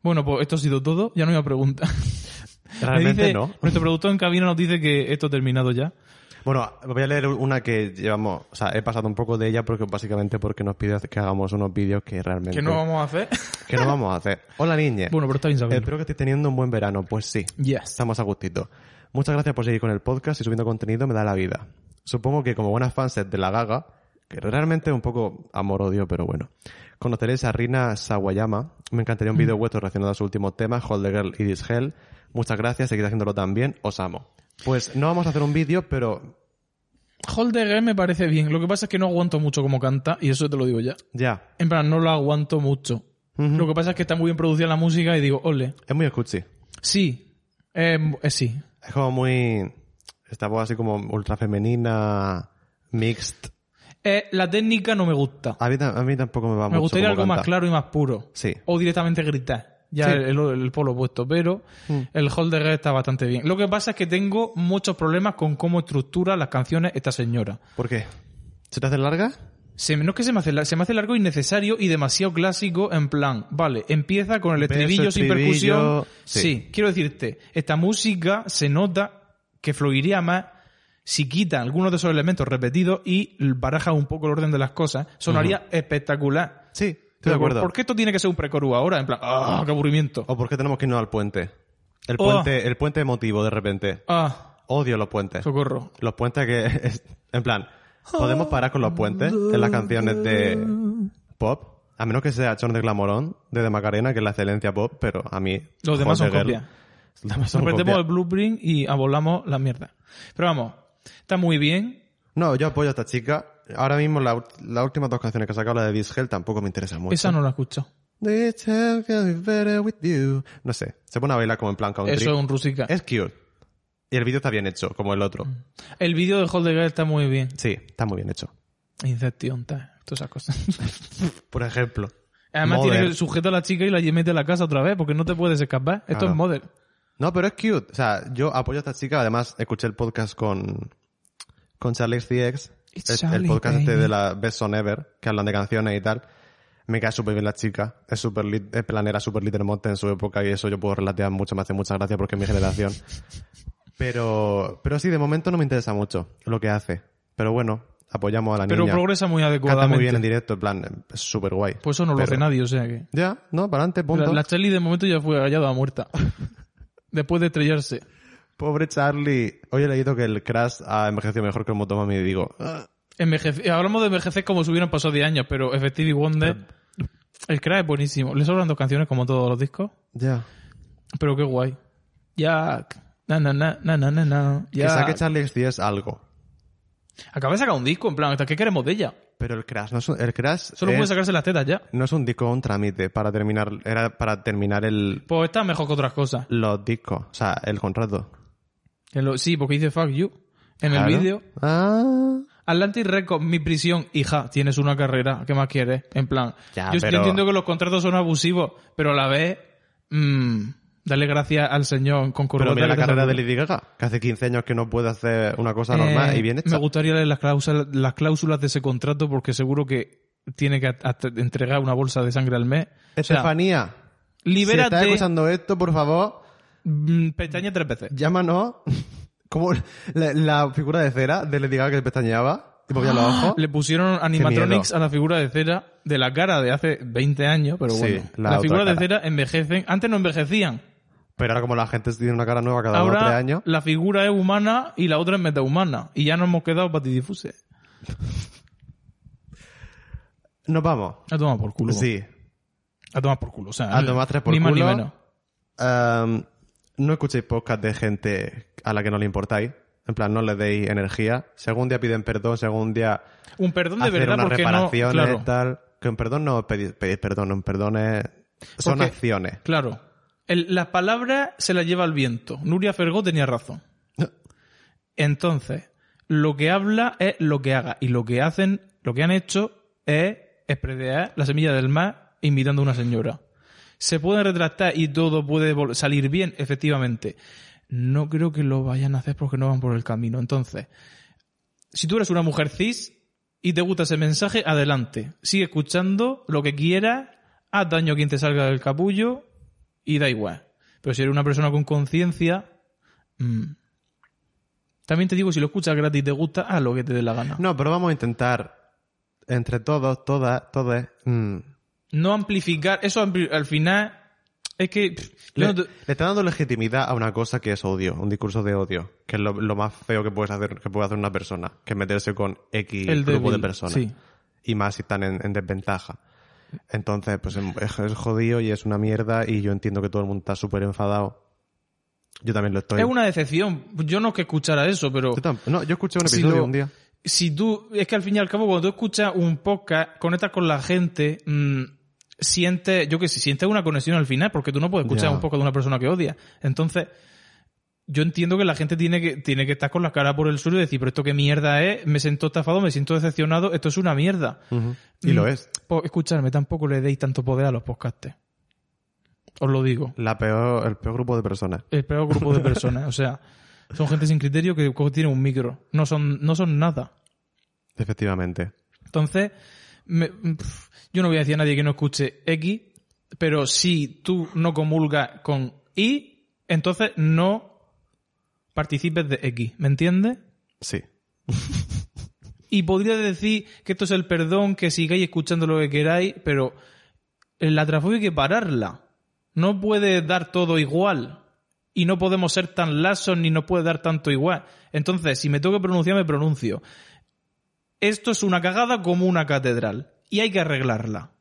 Bueno, pues esto ha sido todo. Ya no hay una pregunta. Me Realmente dice- no. Nuestro productor en cabina nos dice que esto ha terminado ya. Bueno, voy a leer una que llevamos, o sea, he pasado un poco de ella porque básicamente porque nos pide que hagamos unos vídeos que realmente ¿Qué no vamos a hacer? que no vamos a hacer. Hola niña. bueno, pero está bien saberlo. Espero que estés teniendo un buen verano. Pues sí. Yes. Estamos a gustito. Muchas gracias por seguir con el podcast y subiendo contenido me da la vida. Supongo que como buenas fans de la gaga, que realmente es un poco amor-odio, pero bueno. Conoceréis a Rina Sawayama. Me encantaría un vídeo vuestro relacionado a su último tema, Hold the Girl It Is Hell. Muchas gracias, seguid haciéndolo tan bien. Os amo. Pues no vamos a hacer un vídeo, pero Hold the Girl me parece bien. Lo que pasa es que no aguanto mucho como canta, y eso te lo digo ya. ya. En plan, no lo aguanto mucho. Lo que pasa es que está muy bien producida la música y digo, ole. Es muy escuchi. Sí. Eh, eh, sí. Es como muy... Esta voz así como ultra femenina, mixed. Eh, la técnica no me gusta. A mí, ta- a mí tampoco me va Me mucho gustaría cómo algo más claro y más puro. Sí. O directamente gritar. Ya Sí. el, el polo opuesto. Pero Mm. el Hold the Girl está bastante bien. Lo que pasa es que tengo muchos problemas con cómo estructura las canciones esta señora. ¿Por qué? ¿Se te hace larga? Se, no es que se me, hace, se me hace largo innecesario y demasiado clásico en plan, vale, empieza con el estribillo sin percusión. sí. Sí. quiero decirte, esta música se nota que fluiría más si quita algunos de esos elementos repetidos y baraja un poco el orden de las cosas. Sonaría espectacular. Sí, estoy de acuerdo. ¿Por qué esto tiene que ser un precorú ahora? En plan, ¡ah, qué aburrimiento! ¿O por qué tenemos que irnos al puente? El Oh. puente, el puente emotivo de repente. ¡Ah, Odio los puentes. socorro! Los puentes que... es- en plan, podemos parar con los puentes en las canciones de pop. A menos que sea Chorn de Glamorón, de De Macarena, que es la excelencia pop, pero a mí... Los demás son copias. Los demás son Nos copias. el blueprint y abolamos la mierda. Pero vamos, está muy bien. No, yo apoyo a esta chica. Ahora mismo la, las últimas dos canciones que ha sacado, la de This Hell, tampoco me interesa mucho. Esa no la escucho. This hell can be better with you. No sé, se pone a bailar como en plan country. Eso es un rusica. Es cute. Y el vídeo está bien hecho, como el otro. El vídeo de Hold the Girl está muy bien. Sí, está muy bien hecho. Inception, todas esas cosas. Por ejemplo. Además Mother. tiene que sujetar a la chica y la mete a la casa otra vez porque no te puedes escapar. Esto es Mother. No, pero es cute. O sea, yo apoyo a esta chica. Además, escuché el podcast con, con Charlie. It's El, el podcast este de la Best Song Ever, que hablan de canciones y tal. Me cae súper bien la chica. Es súper lit- es planera, súper Little en su época y eso yo puedo relatear mucho. Me hace mucha gracia porque es mi generación. Pero, pero sí, de momento no me interesa mucho lo que hace. Pero bueno, apoyamos a la Pero niña. progresa muy Canta adecuadamente. muy bien en directo, en plan, es súper guay. Pues eso no lo Pero- hace nadie, o sea que... Ya, no, para adelante, punto. La, la Charlie de momento ya fue hallada muerta. Después de estrellarse. Pobre Charlie. Hoy he leído que el Crash ha envejecido mejor que el Motomami y digo, "Ah, Envejece- Hablamos de envejecer como si hubieran pasado 10 años, pero Effective Wonder... El crack es buenísimo. Le sobran dos canciones como todos los discos. ya. Pero qué guay. Jack. Na, na, na, na, na, na, na. Que saque Charlie XCX algo. Acaba de sacar un disco, en plan, ¿hasta qué queremos de ella? Pero el Crash no es un, el Crash Solo es- puede sacarse las tetas ya. no es un disco, un trámite para terminar, era para terminar el, Pues está mejor que otras cosas. los discos, o sea, el contrato. En lo- sí, porque dice fuck you. En Claro. el vídeo. Ah. Atlantic Records, mi prisión, hija, tienes una carrera, ¿qué más quieres? En plan, Ya, yo, yo pero- entiendo que los contratos son abusivos, pero a la vez, mmm, dale gracias al señor con Pero mira la carrera de. Lady Gaga, que hace 15 años que no puede hacer una cosa normal Eh, y bien hecha. Me gustaría leer las cláusulas, las cláusulas de ese contrato porque seguro que tiene que entregar una bolsa de sangre al mes. O sea, Estefanía, Si estás Libérate. escuchando esto, por favor, mm, Pestaña tres veces. llámanos como la, la figura de cera de Lady Gaga que pestañeaba y movía los ojos. Le pusieron animatronics a la figura de cera de la cara de hace 20 años, pero Sí, bueno. la las otra figuras de cera envejecen. Antes no envejecían. Pero ahora como la gente tiene una cara nueva cada dos o tres Ahora años. la figura es humana y la otra es metahumana. Y ya nos hemos quedado patidifuse. Nos vamos. A tomar por culo. Sí. A tomar por culo. O sea, A tomar tres por ni más ni culo. menos. Um, no escuchéis podcast de gente a la que no le importáis. En plan, no le deis energía. Si algún día piden perdón, si algún día Un perdón de hacer verdad unas porque no... reparaciones, Claro, tal. Que un perdón no pedís, pedís perdón, un perdón es... Son Porque- acciones. claro. Las palabras se las lleva el viento. Nuria Fergó tenía razón. Entonces, lo que habla es lo que haga. Y lo que hacen, lo que han hecho es espredear la semilla del mar imitando a una señora. Se pueden retractar y todo puede salir bien, efectivamente. No creo que lo vayan a hacer porque no van por el camino. Entonces, si tú eres una mujer cis y te gusta ese mensaje, adelante. Sigue escuchando lo que quieras, haz daño a quien te salga del capullo y da igual. Pero si eres una persona con conciencia, mm, también te digo, si lo escuchas gratis y te gusta, haz lo que te dé la gana. No, pero vamos a intentar, entre todos, todas, todas, mm, No amplificar, eso ampli- al final es que... pff, le, no te- le está dando legitimidad a una cosa que es odio, un discurso de odio, que es lo, lo más feo que puedes hacer, que puede hacer una persona, que es meterse con X El grupo débil, de personas. sí. Y más si están en, en desventaja. Entonces, pues es, es jodido y es una mierda y yo entiendo que todo el mundo está súper enfadado. Yo también lo estoy. Es una decepción. Yo no es que escuchara eso, pero... Yo no, yo escuché un Si episodio lo- un día. si tú, es que al fin y al cabo, cuando tú escuchas un podcast, conectas con la gente, mm, sientes, yo que sé, sientes una conexión al final, porque tú no puedes escuchar Ya. un podcast de una persona que odia. Entonces, yo entiendo que la gente tiene que, tiene que estar con la cara por el suelo y decir, pero esto qué mierda es, me siento estafado, me siento decepcionado, esto es una mierda. Y Mm, lo es. Pues escuchadme, tampoco le deis tanto poder a los podcastes. Os lo digo. La peor, el peor grupo de personas. El peor grupo de personas. O sea, son gente sin criterio que tiene un micro. No son, no son nada. Efectivamente. Entonces, me- pf, yo no voy a decir a nadie que no escuche X, pero si tú no comulgas con Y, entonces no participes de X, ¿me entiendes? Sí. Y podría decir que esto es el perdón, que sigáis escuchando lo que queráis, pero la trafobia hay que pararla. No puede dar todo igual. Y no podemos ser tan lasos ni nos puede dar tanto igual. Entonces, si me tengo que pronunciar, me pronuncio. Esto es una cagada como una catedral. Y hay que arreglarla.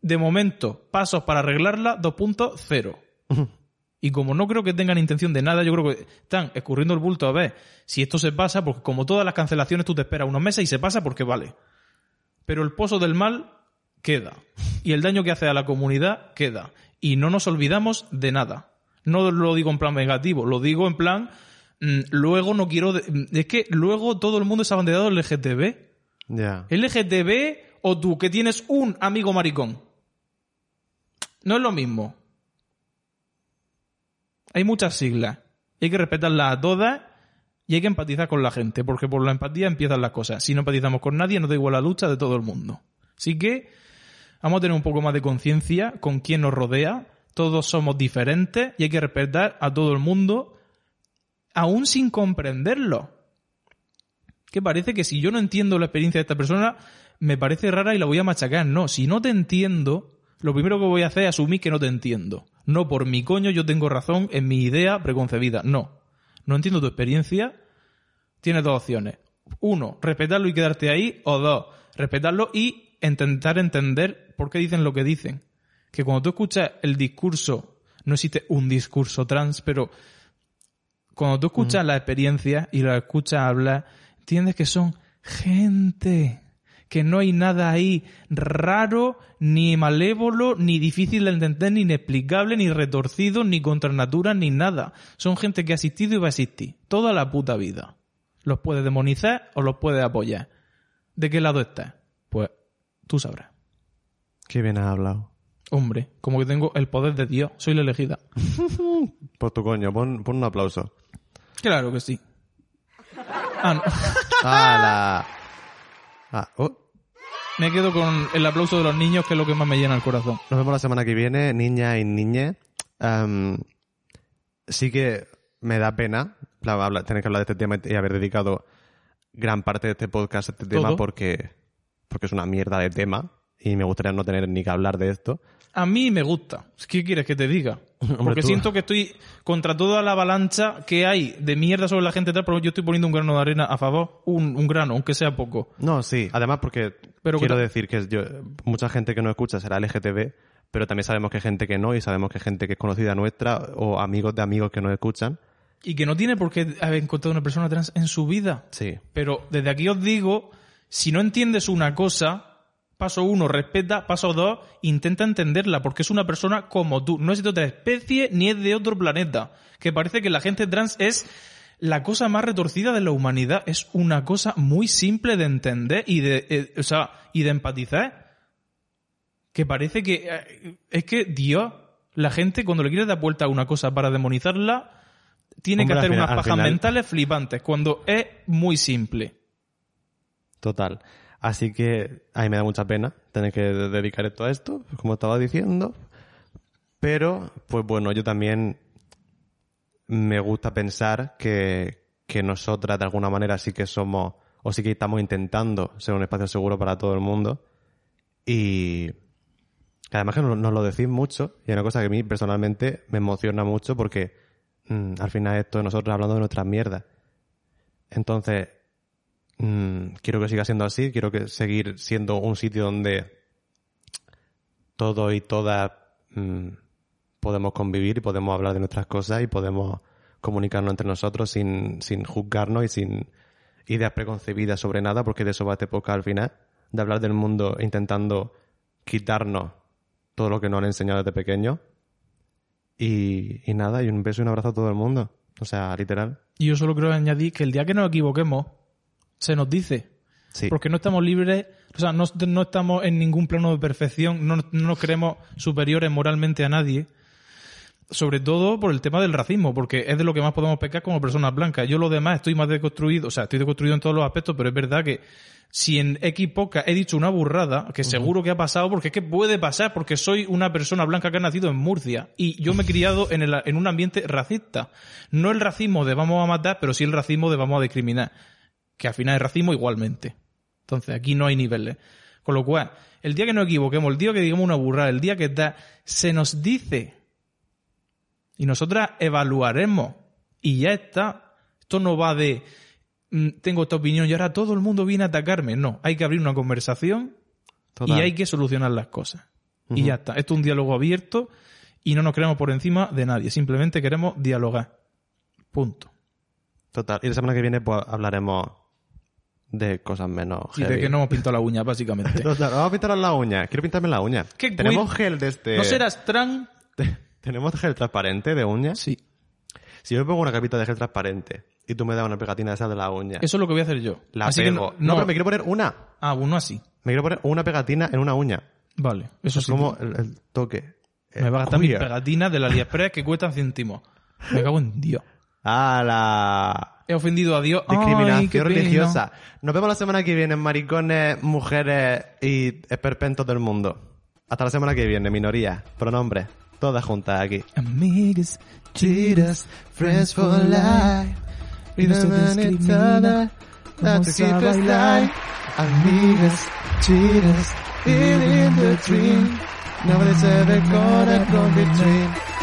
De momento, pasos para arreglarla, 2.0. Y como no creo que tengan intención de nada, yo creo que están escurriendo el bulto a ver si esto se pasa, porque como todas las cancelaciones tú te esperas unos meses y se pasa porque vale. Pero el pozo del mal queda. Y el daño que hace a la comunidad queda. Y no nos olvidamos de nada. No lo digo en plan negativo, lo digo en plan, mm, luego no quiero... de- mm, es que luego todo el mundo es abanderado LGTB. Ya. LGTB o tú que tienes un amigo maricón. No es lo mismo. Hay muchas siglas. Y hay que respetarlas a todas y hay que empatizar con la gente, porque por la empatía empiezan las cosas. Si no empatizamos con nadie, nos da igual la lucha de todo el mundo. Así que vamos a tener un poco más de conciencia con quién nos rodea. Todos somos diferentes y hay que respetar a todo el mundo, aún sin comprenderlo que parece que si yo no entiendo la experiencia de esta persona, me parece rara y la voy a machacar. No, si no te entiendo, lo primero que voy a hacer es asumir que no te entiendo. No por mi coño yo tengo razón en mi idea preconcebida. No. No entiendo tu experiencia. Tienes dos opciones. Uno, respetarlo y quedarte ahí. O dos, respetarlo y intentar entender por qué dicen lo que dicen. Que cuando tú escuchas el discurso, no existe un discurso trans, pero cuando tú escuchas la experiencia y la escuchas hablar, entiendes que son gente, que no hay nada ahí raro, ni malévolo, ni difícil de entender, ni inexplicable, ni retorcido, ni contra natura, ni nada. Son gente que ha existido y va a existir toda la puta vida. Los puedes demonizar o los puedes apoyar. ¿De qué lado estás? Pues tú sabrás. Qué bien has hablado. Hombre, como que tengo el poder de Dios, soy la elegida. Por tu coño, pon, pon un aplauso. Claro que sí. Ah, no. ¡Hala! Ah, oh. Me quedo con el aplauso de los niños, que es lo que más me llena el corazón. Nos vemos la semana que viene, niña y niñe. Am, sí que me da pena tener que hablar de este tema y haber dedicado gran parte de este podcast a este tema ¿Todo? porque, porque es una mierda de tema y me gustaría no tener ni que hablar de esto. A mí me gusta. ¿Qué quieres que te diga? Porque tú- siento que estoy contra toda la avalancha que hay de mierda sobre la gente tal, pero yo estoy poniendo un grano de arena a favor. Un, un grano, aunque sea poco. No, sí. Además porque Pero quiero que- decir que yo, mucha gente que no escucha será LGTB, pero también sabemos que hay gente que no y sabemos que hay gente que es conocida nuestra o amigos de amigos que nos escuchan. Y que no tiene por qué haber encontrado una persona trans en su vida. Sí. Pero desde aquí os digo, si no entiendes una cosa, paso uno, respeta, paso dos, intenta entenderla, porque es una persona como tú. No es de otra especie ni es de otro planeta. Que parece que la gente trans es la cosa más retorcida de la humanidad. Es una cosa muy simple de entender y de, eh, o sea, y de empatizar. Que parece que, eh, es que, Dios, la gente cuando le quiere dar vuelta a una cosa para demonizarla, tiene Hombre, que hacer final- unas pajas final- mentales flipantes, cuando es muy simple. Total. Así que a mí me da mucha pena tener que dedicar esto a esto, como estaba diciendo. Pero, pues bueno, yo también me gusta pensar que, que nosotras de alguna manera sí que somos, o sí que estamos intentando ser un espacio seguro para todo el mundo. Y además que nos, lo decís mucho, y es una cosa que a mí personalmente me emociona mucho porque mm, al final esto es nosotros hablando de nuestras mierdas. Entonces, Mm, quiero que siga siendo así, quiero que seguir siendo un sitio donde todos y todas mm, podemos convivir y podemos hablar de nuestras cosas y podemos comunicarnos entre nosotros sin, sin juzgarnos y sin ideas preconcebidas sobre nada, porque de eso va este podcast al final, de hablar del mundo intentando quitarnos todo lo que nos han enseñado desde pequeños. Y, y nada, y un beso y un abrazo a todo el mundo. O sea, literal. Y yo solo quiero añadir que el día que nos equivoquemos, se nos dice. Sí. Porque no estamos libres, o sea, no, no estamos en ningún plano de perfección, no, no nos creemos superiores moralmente a nadie. Sobre todo por el tema del racismo, porque es de lo que más podemos pecar como personas blancas. Yo lo demás estoy más deconstruido, o sea, estoy deconstruido en todos los aspectos, pero es verdad que si en X poca he dicho una burrada, que seguro que ha pasado, porque es que puede pasar, porque soy una persona blanca que ha nacido en Murcia y yo me he criado en, el- en un ambiente racista. No el racismo de vamos a matar, pero sí el racismo de vamos a discriminar, que al final es racismo igualmente. Entonces aquí no hay niveles. Con lo cual, el día que nos equivoquemos, el día que digamos una burrada, el día que da, se nos dice y nosotras evaluaremos y ya está. Esto no va de mm, tengo esta opinión y ahora todo el mundo viene a atacarme. No, hay que abrir una conversación Total. y hay que solucionar las cosas. Y ya está. Esto es un diálogo abierto y no nos queremos por encima de nadie. Simplemente queremos dialogar. Punto. Total. Y la semana que viene pues hablaremos de cosas menos Y de que no hemos pintado la uña, básicamente. Vamos a pintar la uña. Quiero pintarme la uña. ¿Qué Tenemos gel de este... ¿No serás trans? Tenemos gel transparente de uña. Sí. Si yo me pongo una capita de gel transparente y tú me das una pegatina esa de la uña, Eso es lo que voy a hacer yo. la Así que pego. no, no. pero me quiero poner una. Ah, uno así. Me quiero poner una pegatina en una uña. Vale. Eso es sí. como el, el toque. Me va a gastar mis pegatinas del AliExpress que cuestan céntimos. Me cago en Dios. ¡Ah, la He ofendido a Dios. Discriminación religiosa! Nos vemos la semana que viene, maricones, mujeres y esperpentos del mundo. Hasta la semana que viene, minoría, pronombres, todas juntas aquí. Amigas, Cheetahs, friends for life. Y no se discrimina, vamos a bailar. Amigas, cheetahs, living the dream. Nobody's ever gonna come between.